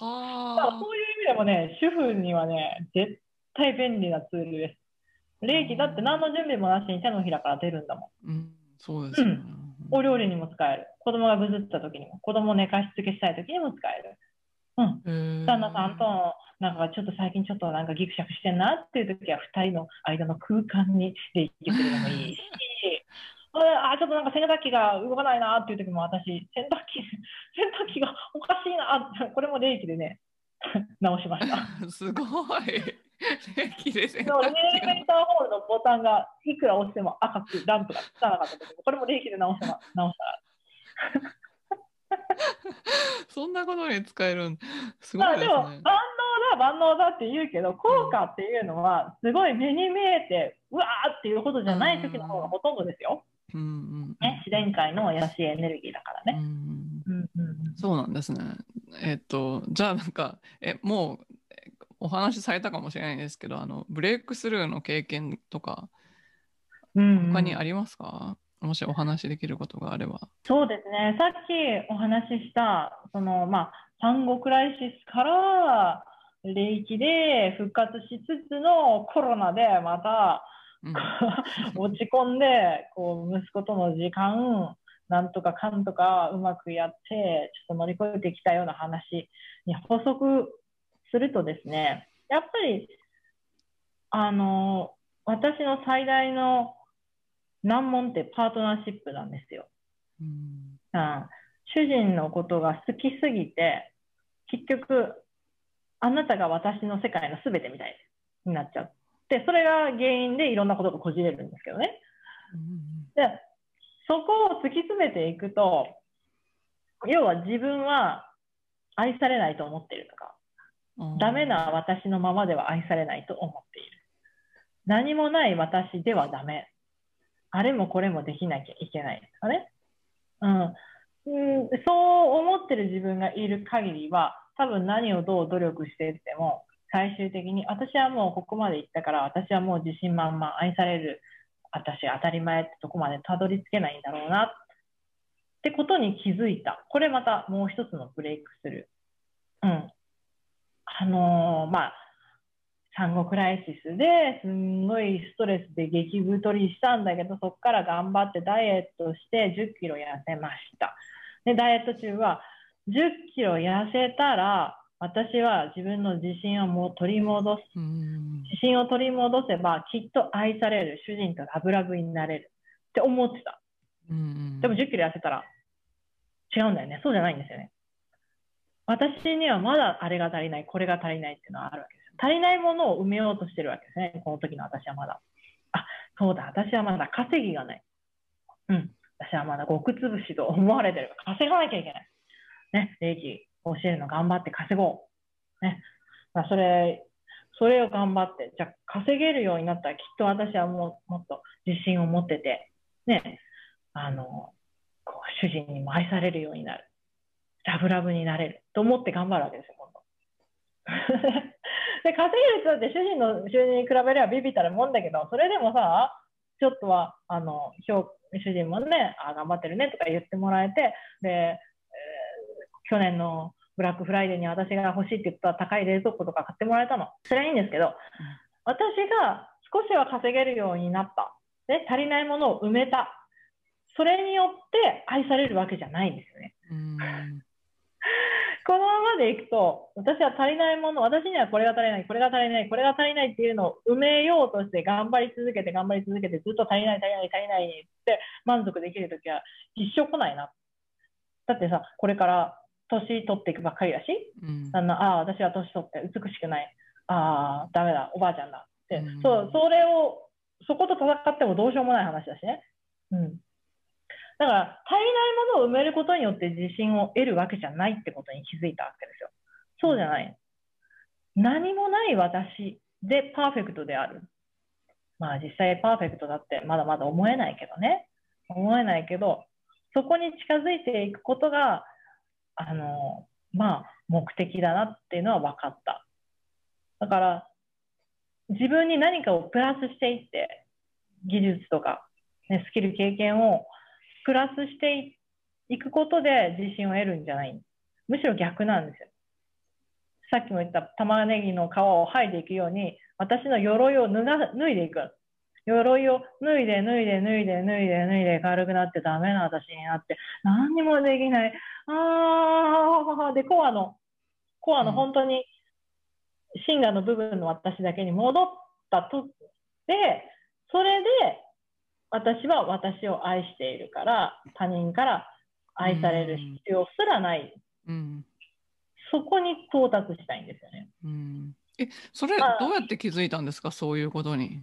あはあ。そういう意味でもね、主婦にはね、絶対便利なツールです。霊気だって何の準備もなしに手のひらから出るんだもん。うん、そうですよね。お料理にも使える。子供がぐずった時にも、子供を寝かしつけしたい時にも使える。うん。理旦那さんとの、なんかちょっと最近ちょっとなんかギクシャクしてんなっていう時は、二人の間の空間に霊気するのもいいし、あ、ちょっとなんか洗濯機が動かないなっていう時も私、洗濯機、洗濯機がおかしいな、これも霊気でね、<laughs> 直しました。<laughs> すごい。霊気で洗でもエ濯機がレベーターホールのボタンがいくら押しても赤くランプがつかなかった時も、これも霊気で直した直した。<laughs> そんなことに使えるん。すごまあでも、いですね万能。だ、万能だって言うけど、効果っていうのは、すごい目に見えて、うわーっていうことじゃない時の方がほとんどですよ。うんうんね、自然界の怪しいエネルギーだからね。うんうんうんうんうんそうなんですね。えっと、じゃあなんか、え、もう、えお話しされたかもしれないんですけど、あの、ブレイクスルーの経験とか、うんうん他にありますか、もしお話しできることがあれば。そうですね。さっきお話しした、その、まあ、産後クライシスから、霊気で復活しつつのコロナでまたうん <laughs> 落ち込んで、こう、息子との時間、なんとかかんとかうまくやって、ちょっと乗り越えてきたような話に補足するとですね、やっぱり、あの、私の最大の難問ってパートナーシップなんですよ。うんうん主人のことが好きすぎて、結局、あなたが私の世界の全てみたいになっちゃう。で、それが原因でいろんなことがこじれるんですけどね。で、そこを突き詰めていくと、要は自分は愛されないと思っているとか、うんダメな私のままでは愛されないと思っている。何もない私ではダメ。あれもこれもできなきゃいけないとかね。うん。うん、そう思ってる自分がいる限りは、多分何をどう努力していっても、最終的に私はもうここまで行ったから、私はもう自信満々愛される、私当たり前ってとこまでたどり着けないんだろうな、ってことに気づいた。これまたもう一つのブレイクする。うん。あのーまあ、産後クライシスですんごいストレスで激太りしたんだけど、そこから頑張ってダイエットして10キロ痩せました。で、ダイエット中は10キロ痩せたら、私は自分の自信をもう取り戻す。うん自信を取り戻せば、きっと愛される主人とラブラブになれるって思ってた。うんでも10キロ痩せたら違うんだよね。そうじゃないんですよね。私にはまだあれが足りない、これが足りないっていうのはあるわけですよ。足りないものを埋めようとしてるわけですね。この時の私はまだ。あ、そうだ、私はまだ稼ぎがない。うん。私はまだ極つぶしと思われてるから稼がなきゃいけない。ね、礼儀教えるの頑張って稼ごう。ね。まあ、それ、それを頑張って、じゃ稼げるようになったらきっと私はもうもっと自信を持ってて、ね、あの、こう主人にも愛されるようになる。ラブラブになれる。と思って頑張るわけですよ、今度。<laughs> で、稼げる人だって主人の収入に比べればビビったるもんだけど、それでもさ、ちょっとは、あの、主人もね、あ頑張ってるねとか言ってもらえて、で、去年のブラックフライデーに私が欲しいって言った高い冷蔵庫とか買ってもらえたの。それはいいんですけど、私が少しは稼げるようになった。で、足りないものを埋めた。それによって愛されるわけじゃないんですよね。<laughs> このままでいくと、私は足りないもの、私にはこれが足りない、これが足りない、これが足りないっていうのを埋めようとして頑張り続けて、頑張り続けて、ずっと足りない、足りない、足りないって満足できるときは一生来ないな。だってさ、これから年取っていくばっかりだし、うん、あのあ、私は年取って美しくない。ああ、ダメだ、おばあちゃんだ。って、うん、そう、それを、そこと戦ってもどうしようもない話だしね。うん。だから、足りないものを埋めることによって自信を得るわけじゃないってことに気づいたわけですよ。そうじゃない。何もない私でパーフェクトである。まあ実際パーフェクトだってまだまだ思えないけどね。思えないけど、そこに近づいていくことが、あの、まあ目的だなっていうのは分かった。だから、自分に何かをプラスしていって、技術とか、ね、スキル経験をプラスしていくことで自信を得るんじゃない。むしろ逆なんですよ。さっきも言った玉ねぎの皮を剥いでいくように、私の鎧を脱が脱いでいく。鎧を脱いで脱いで脱いで脱いで脱いで軽くなってダメな私になって、何にもできない。あー、で、コアの、コアの本当に、シンの部分の私だけに戻ったと、で、それで、私は私を愛しているから、他人から愛される必要すらない。うん、そこに到達したいんですよね。うん、え、それ、どうやって気づいたんですか、そういうことに。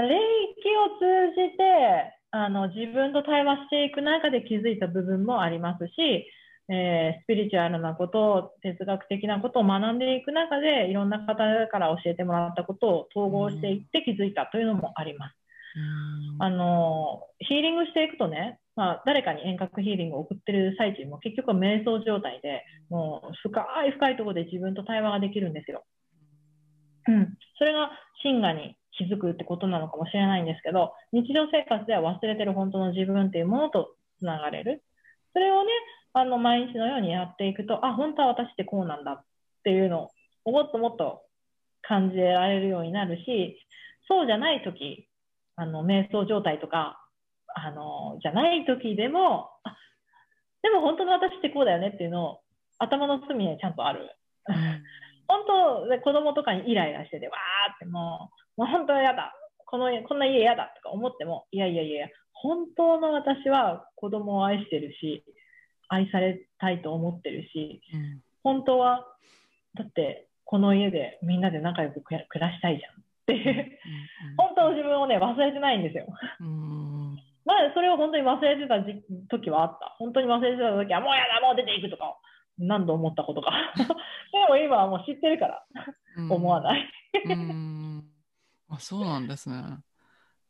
霊気を通じて、あの、自分と対話していく中で気づいた部分もありますし、えー、スピリチュアルなことを、哲学的なことを学んでいく中で、いろんな方から教えてもらったことを統合していって気づいたというのもあります。あの、ヒーリングしていくとね、まあ、誰かに遠隔ヒーリングを送ってる最中も結局は瞑想状態で、もう深い深いところで自分と対話ができるんですよ。うん。それが真我に気づくってことなのかもしれないんですけど、日常生活では忘れてる本当の自分っていうものと繋がれる。それをね、あの、毎日のようにやっていくと、あ、本当は私ってこうなんだっていうのをもっともっと感じられるようになるし、そうじゃないとき、あの、瞑想状態とか、あの、じゃない時でも、でも本当の私ってこうだよねっていうのを頭の隅にちゃんとある。本当、で子供とかにイライラしてて、わーってもう、もう本当は嫌だ。この、こんな家嫌だとか思っても、いやいやいや、本当の私は子供を愛してるし、愛されたいと思ってるし、うん、本当は、だって、この家でみんなで仲良く暮らしたいじゃん。っていう、本当の自分をね、忘れてないんですよ。<laughs> まあ、それを本当に忘れてた時はあった。本当に忘れてた時は、もうやだ、もう出ていくとか、何度思ったことか。<laughs> でも今はもう知ってるから、思わない。あそうなんですね。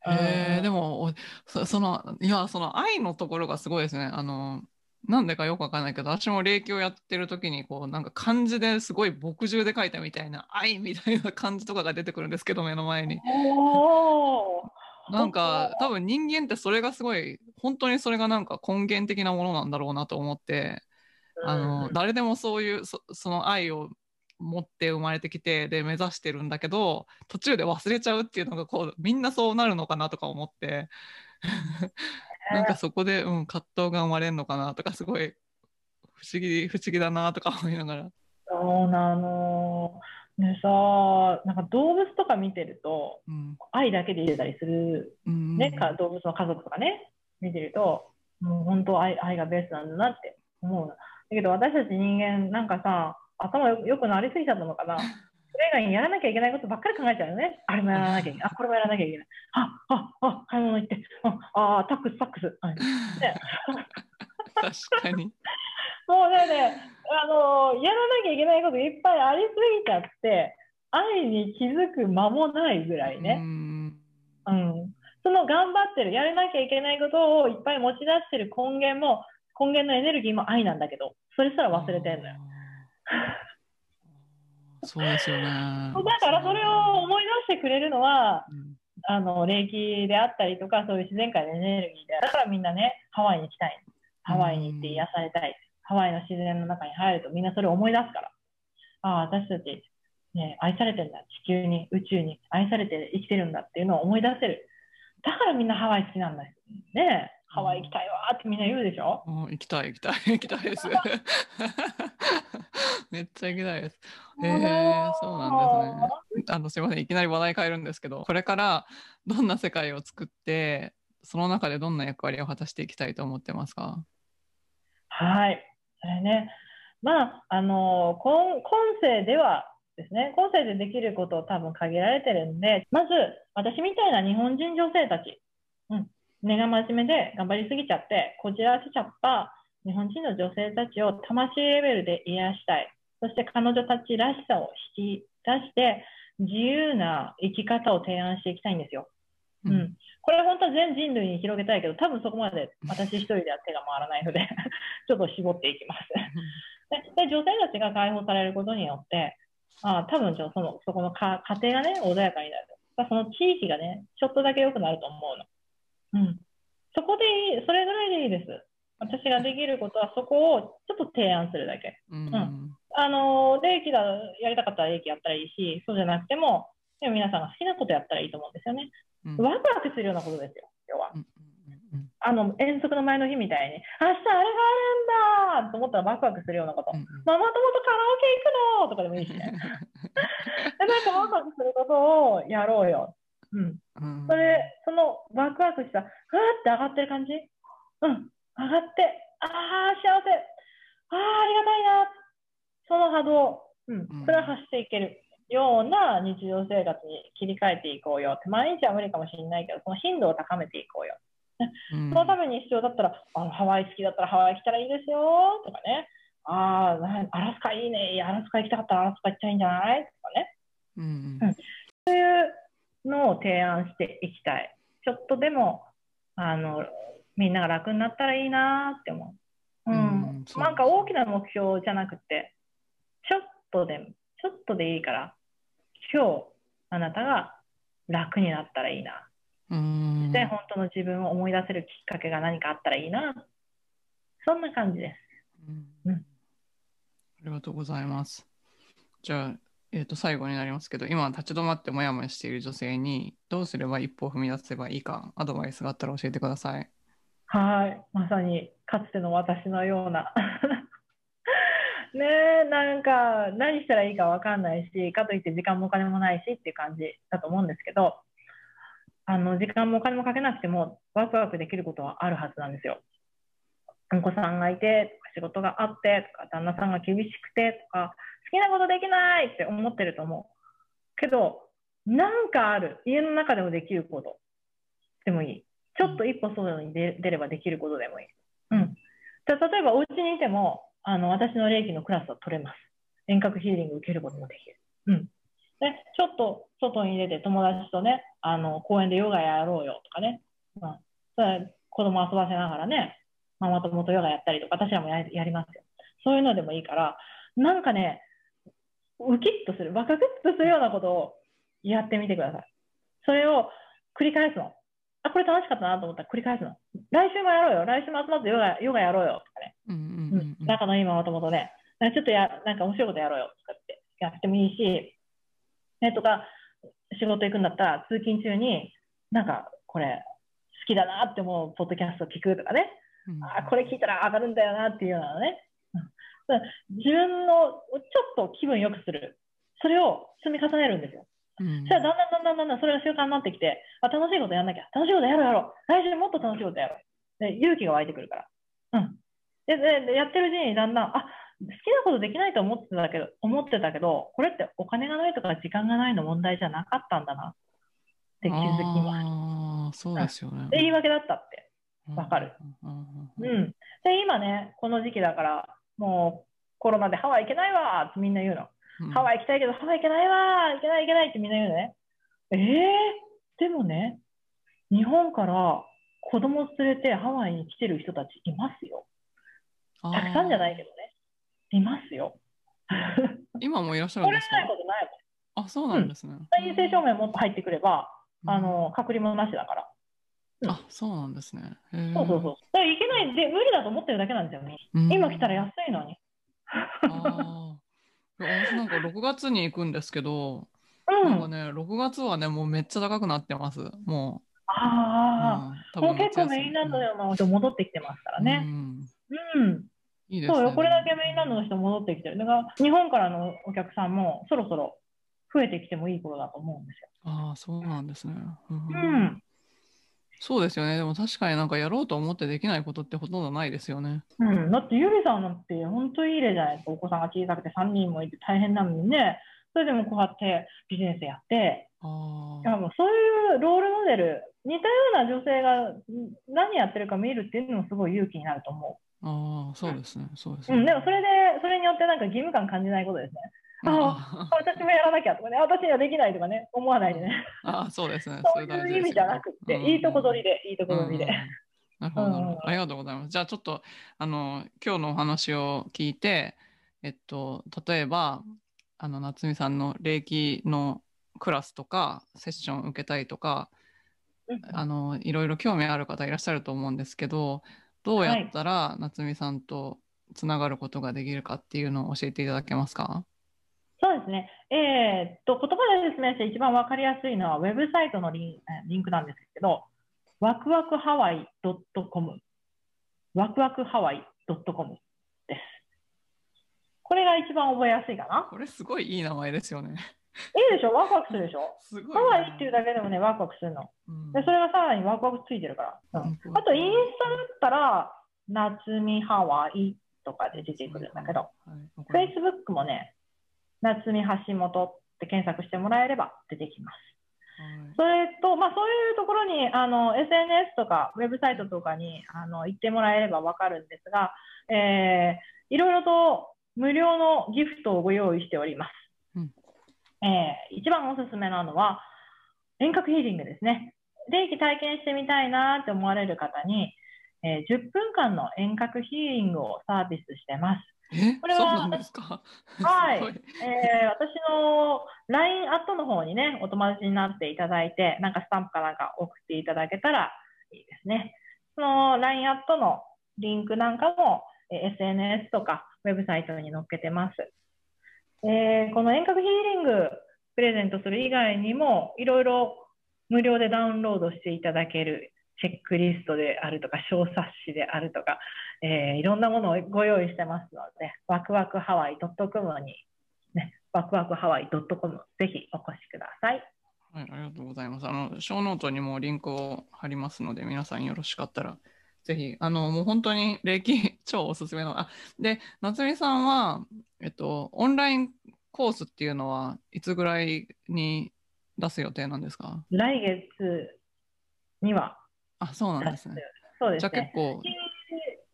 <laughs> えー、でもそ、その、いや、その愛のところがすごいですね。あの、なんでかよくわかんないけど、私も霊気をやってる時に、こう、なんか漢字ですごい墨汁で書いたみたいな、愛みたいな漢字とかが出てくるんですけど、目の前に。なんか、多分人間ってそれがすごい、本当にそれがなんか根源的なものなんだろうなと思って、あの、誰でもそういうそ、その愛を持って生まれてきて、で、目指してるんだけど、途中で忘れちゃうっていうのが、こう、みんなそうなるのかなとか思って、なんかそこで、うん、葛藤が生まれるのかなとか、すごい不思議、不思議だなとか思いながら。そうなの。でさ、なんか動物とか見てると、うん、愛だけで入れたりする、ね、か動物の家族とかね、見てると、もう本当愛愛がベースなんだなって思う。だけど私たち人間、なんかさ、頭よくなりすぎちゃったのかな。それ以外にやらなきゃいけないことばっかり考えちゃうよね。あれもやらなきゃいけない。あ、これもやらなきゃいけない。あ、あ、あ、買い物行って。あ、あタックス、タックス。はい、ね、確かに。<laughs> もうね、ね、あのー、やらなきゃいけないこといっぱいありすぎちゃって、愛に気づく間もないぐらいね。うんうん。その頑張ってる、やらなきゃいけないことをいっぱい持ち出してる根源も、根源のエネルギーも愛なんだけど、それすら忘れてんのよ。そうですよね。<laughs> だからそれを思い出してくれるのは、あの、霊気であったりとか、そういう自然界のエネルギーで、だからみんなね、ハワイに行きたい。ハワイに行って癒されたい。ハワイの自然の中に入るとみんなそれを思い出すから。ああ、私たち、ね、愛されてるんだ。地球に、宇宙に愛されて生きてるんだっていうのを思い出せる。だからみんなハワイ好きなんだよ。ねハワイ行きたいわーってみんな言うでしょ、あ行きたい、行きたい、行きたいです。<laughs> めっちゃ行きたいです。へえそうなんですね。あの、すいません。いきなり話題変えるんですけど、これからどんな世界を作って、その中でどんな役割を果たしていきたいと思ってますか？はい。それね。まあ、あの、今、今世ではですね、今世でできることを多分限られてるんで、まず、私みたいな日本人女性たち、うん、根が真面目で頑張りすぎちゃって、こじらせちゃった日本人の女性たちを魂レベルで癒したい。そして彼女たちらしさを引き出して、自由な生き方を提案していきたいんですよ。ううんん。これ本当は全人類に広げたいけど、多分そこまで私一人では手が回らないので、<laughs> ちょっと絞っていきます。でで女性たちが解放されることによって、あ多分ちょそのそこのか家庭がね、穏やかになる。その地域がね、ちょっとだけ良くなると思うの。うん。そこでいい、それぐらいでいいです。私ができることはそこをちょっと提案するだけ。うんんあの、霊気だ、やりたかったら霊気やったらいいし、そうじゃなくても、でも皆さんが好きなことやったらいいと思うんですよね。うんワクワクするようなことですよ、要は。うんうんうんあの、遠足の前の日みたいに、明日あれがあるんだと思ったらワクワクするようなこと。うんうんママ友とカラオケ行くのとかでもいいしね。<laughs> で、なんかワクワクすることをやろうよ。うん。うんそれ、そのワクワクした、ふわって上がってる感じ？うん。上がって、ああ、幸せ。ああ、ありがたいな。その波動。うんうん。それは発していけるような日常生活に切り替えていこうよって。毎日は無理かもしれないけど、その頻度を高めていこうよ。うんそのために必要だったら、あの、ハワイ好きだったらハワイ来たらいいですよとかね。ああ、なアラスカいいね。アラスカ行きたかったらアラスカ行っちゃいいんじゃない？とかね。うんそういうのを提案していきたい。ちょっとでも、あの、みんなが楽になったらいいなって思う。うん。うんなんか大きな目標じゃなくて、ちょっとでも、ちょっとでいいから、今日、あなたが楽になったらいいな。うんで、本当の自分を思い出せるきっかけが何かあったらいいな。そんな感じです。うんうんありがとうございます。じゃあ、えっ、と、最後になりますけど、今立ち止まってもやもやしている女性に、どうすれば一歩を踏み出せばいいか、アドバイスがあったら教えてください。はい。まさに、かつての私のような。<laughs> ねえ、なんか、何したらいいかわかんないし、かといって時間もお金もないしっていう感じだと思うんですけど、あの、時間もお金もかけなくても、ワクワクできることはあるはずなんですよ。お子さんがいて、とか仕事があって、とか、旦那さんが厳しくて、とか、好きなことできないって思ってると思う。けど、なんかある。家の中でもできること。でもいい。ちょっと一歩外に出ればできることでもいい。うん。じゃ例えばお家にいても、あの、私の霊気のクラスは取れます。遠隔ヒーリング受けることもできる。うん。で、ちょっと外に出て友達とね、あの、公園でヨガやろうよとかね。うん。それ子供遊ばせながらね、ママ友とヨガやったりとか、私らもややりますよ。そういうのでもいいから、なんかね、ウキッとする、バカクッとするようなことをやってみてください。それを繰り返すの。あ、これ楽しかったなと思ったら繰り返すの。来週もやろうよ。来週も集まってヨガ、ヨガやろうよ。とかね。うんうんううんん。仲のいいママ友とね。なんかちょっとや、なんか面白いことやろうよ。とかってやってもいいし、ね、とか、仕事行くんだったら通勤中に、なんかこれ好きだなって思うポッドキャスト聞くとかね。うんあ、これ聞いたら上がるんだよなっていうようなね。自分のちょっと気分良くする。それを積み重ねるんですよ。うんそしたらだんだんだんだんだんだんそれが習慣になってきて、あ、楽しいことやんなきゃ。楽しいことやろうやろう。来週もっと楽しいことやろう。で勇気が湧いてくるから。うん。で、で、でやってるうちにだんだん、あ、好きなことできないと思ってたけど、思ってたけど、これってお金がないとか時間がないの問題じゃなかったんだな。って気づきます。そうですよね。で、言い訳だったって。わかるうん。で、今ね、この時期だから、もうコロナでハワイ行けないわーってみんな言うの。うんハワイ行きたいけど、ハワイ行けないわー行けない行けないってみんな言うのね。ええー、でもね、日本から子供連れてハワイに来てる人たちいますよ。たくさんじゃないけどね。いますよ。<laughs> 今もいらっしゃるんですか？ないことないあ、そうなんですね。もん。陰性証明もっと入ってくれば、あの隔離もなしだから。うんあ、そうなんですね。そうそうそう。だから行けないで、無理だと思ってるだけなんですよね。うん今来たら安いのに。あ私なんか6月に行くんですけど、うん。なんかね、6月はね、もうめっちゃ高くなってます。もう。ああ、うん、もう結構メインランドの人戻ってきてますからね。うんうん。いいですね。そうよ、これだけメインランドの人戻ってきてる。だから、日本からのお客さんもそろそろ増えてきてもいい頃だと思うんですよ。ああ、そうなんですね。うんうん。そうですよね。でも確かになんかやろうと思ってできないことってほとんどないですよね。うん、だってゆりさんなんて本当いい例じゃないですか。お子さんが小さくて3人もいて大変なのにね。それでもこうやってビジネスやって、あいやもうそういうロールモデル、似たような女性がん何やってるか見るっていうのもすごい勇気になると思あ、ああ、そうですね。そうですう。ね。うん、でもそれで、それによってなんか義務感感じないことですね。あ <laughs> 私もやらなきゃとかね、私にはできないとかね、思わないでね。ああ、そうです <laughs> ね。そういう意味じゃなくって、いいとこ取りで。で、いいとこ取りでうん。なるほど。ありがとうございます。じゃあちょっと、あの、今日のお話を聞いて、えっと、例えば、あの、夏美さんの霊気のクラスとか、セッション受けたいとか、あの、いろいろ興味ある方いらっしゃると思うんですけど、どうやったら夏美さんとつながることができるかっていうのを教えていただけますか？そうですね。えーっと、言葉で説明して一番わかりやすいのは、ウェブサイトのリンえーリンクなんですけど、ワクワクハワイ .com、ワクワクハワイ .com です。これが一番覚えやすいかな。これすごいいい名前ですよね。いいでしょ？ワクワクするでしょ？すごいハワイっていうだけでもね、ワクワクするの。うんで、それがさらにワクワクついてるから。うんうんあと、インスタだったら、夏美ハワイとかで出てくるんだけど、はいわかりまし Facebook もね、夏美橋本って検索してもらえれば出てきます。それと、まあ、そういうところにあの SNS とかウェブサイトとかにあの行ってもらえればわかるんですが、えーいろいろと無料のギフトをご用意しております。うんえー一番おすすめなのは遠隔ヒーリングですね。霊気体験してみたいなって思われる方に、えー10分間の遠隔ヒーリングをサービスしてます。えこれはそうなんですか？はいえー私の LINE アットの方にね、お友達になっていただいて、なんかスタンプかなんか送っていただけたらいいですね。その LINE アットのリンクなんかも、えー SNS とかウェブサイトに載っけてます。えーこの遠隔ヒーリングプレゼントする以外にも、いろいろ無料でダウンロードしていただけるチェックリストであるとか、小冊子であるとか、えーいろんなものをご用意してますので、ワクワクハワイ .com に、ね、ワクワクハワイ .com ぜひお越しください。はい、ありがとうございます。あの、ショーノートにもリンクを貼りますので、皆さんよろしかったら、ぜひ、あの、もう本当に霊気 <laughs> 超おすすめの、あ、で、夏美さんは、えっと、オンラインコースっていうのは、いつぐらいに出す予定なんですか？来月にはあ、そうなん出ですすね。そうですね。結構、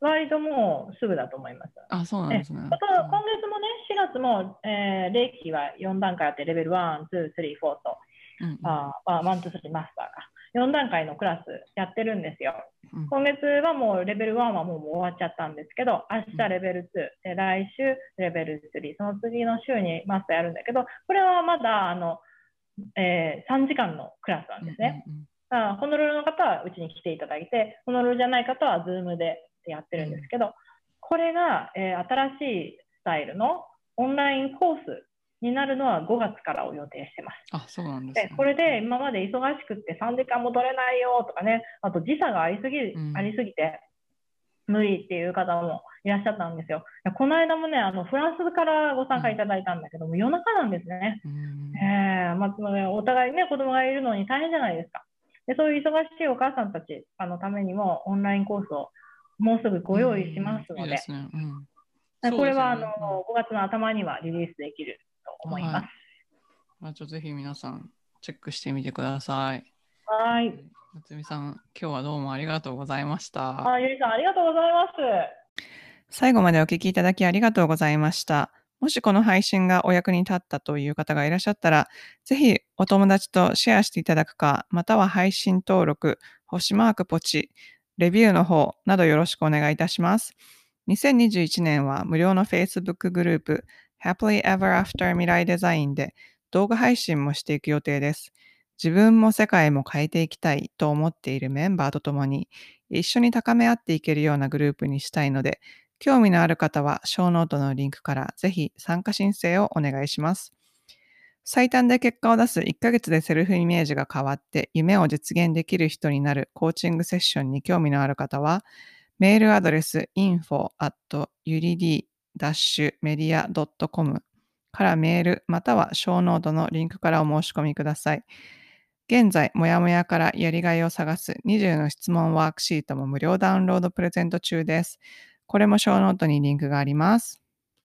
割ともうすぐだと思います。あ、そうなんですね。あと今月もね、4月も、えー、霊気は4段階あって、レベル1、2、3、4と、うんうんあーあ、1、2、3マスターか。4段階のクラスやってるんですよ。うん今月はもうレベル1はもう終わっちゃったんですけど、明日レベル2、で来週レベル3、その次の週にマスターやるんだけど、これはまだあの、えー3時間のクラスなんですね。うんうんあホノルルの方はうちに来ていただいて、ホノルルじゃない方は Zoom でやってるんですけど、これが、えー新しいスタイルのオンラインコースになるのは5月からを予定してます。あ、そうなんですね。でこれで今まで忙しくって3時間も取れないよとかね、あと時差がありすぎ,、うんありすぎて無理っていう方もいらっしゃったんですよ。この間もね、あのフランスからご参加いただいたんだけども、夜中なんですね。うんえーまあね、お互いね、子供がいるのに大変じゃないですか。でそういう忙しいお母さんたちあのためにもオンラインコースをもうすぐご用意しますので、うんいいですね。うんでこれはあのそうですよね5月の頭にはリリースできると思います。はいまあ、ちょっとぜひ皆さんチェックしてみてください。はい。夏美さん、今日はどうもありがとうございました。あゆりさん、ありがとうございます。最後までお聞きいただきありがとうございました。もしこの配信がお役に立ったという方がいらっしゃったら、ぜひお友達とシェアしていただくか、または配信登録、星マークポチ、レビューの方などよろしくお願いいたします。2021年は無料の Facebook グループ Happily Ever After 未来デザインで動画配信もしていく予定です。自分も世界も変えていきたいと思っているメンバーと共に一緒に高め合っていけるようなグループにしたいので、興味のある方はショーノートのリンクからぜひ参加申請をお願いします。最短で結果を出す1ヶ月でセルフイメージが変わって夢を実現できる人になるコーチングセッションに興味のある方は、メールアドレス info at urid-media.com からメールまたはショーノートのリンクからお申し込みください。現在、もやもやからやりがいを探す20の質問ワークシートも無料ダウンロードプレゼント中です。これもショーノートにリンクがあります。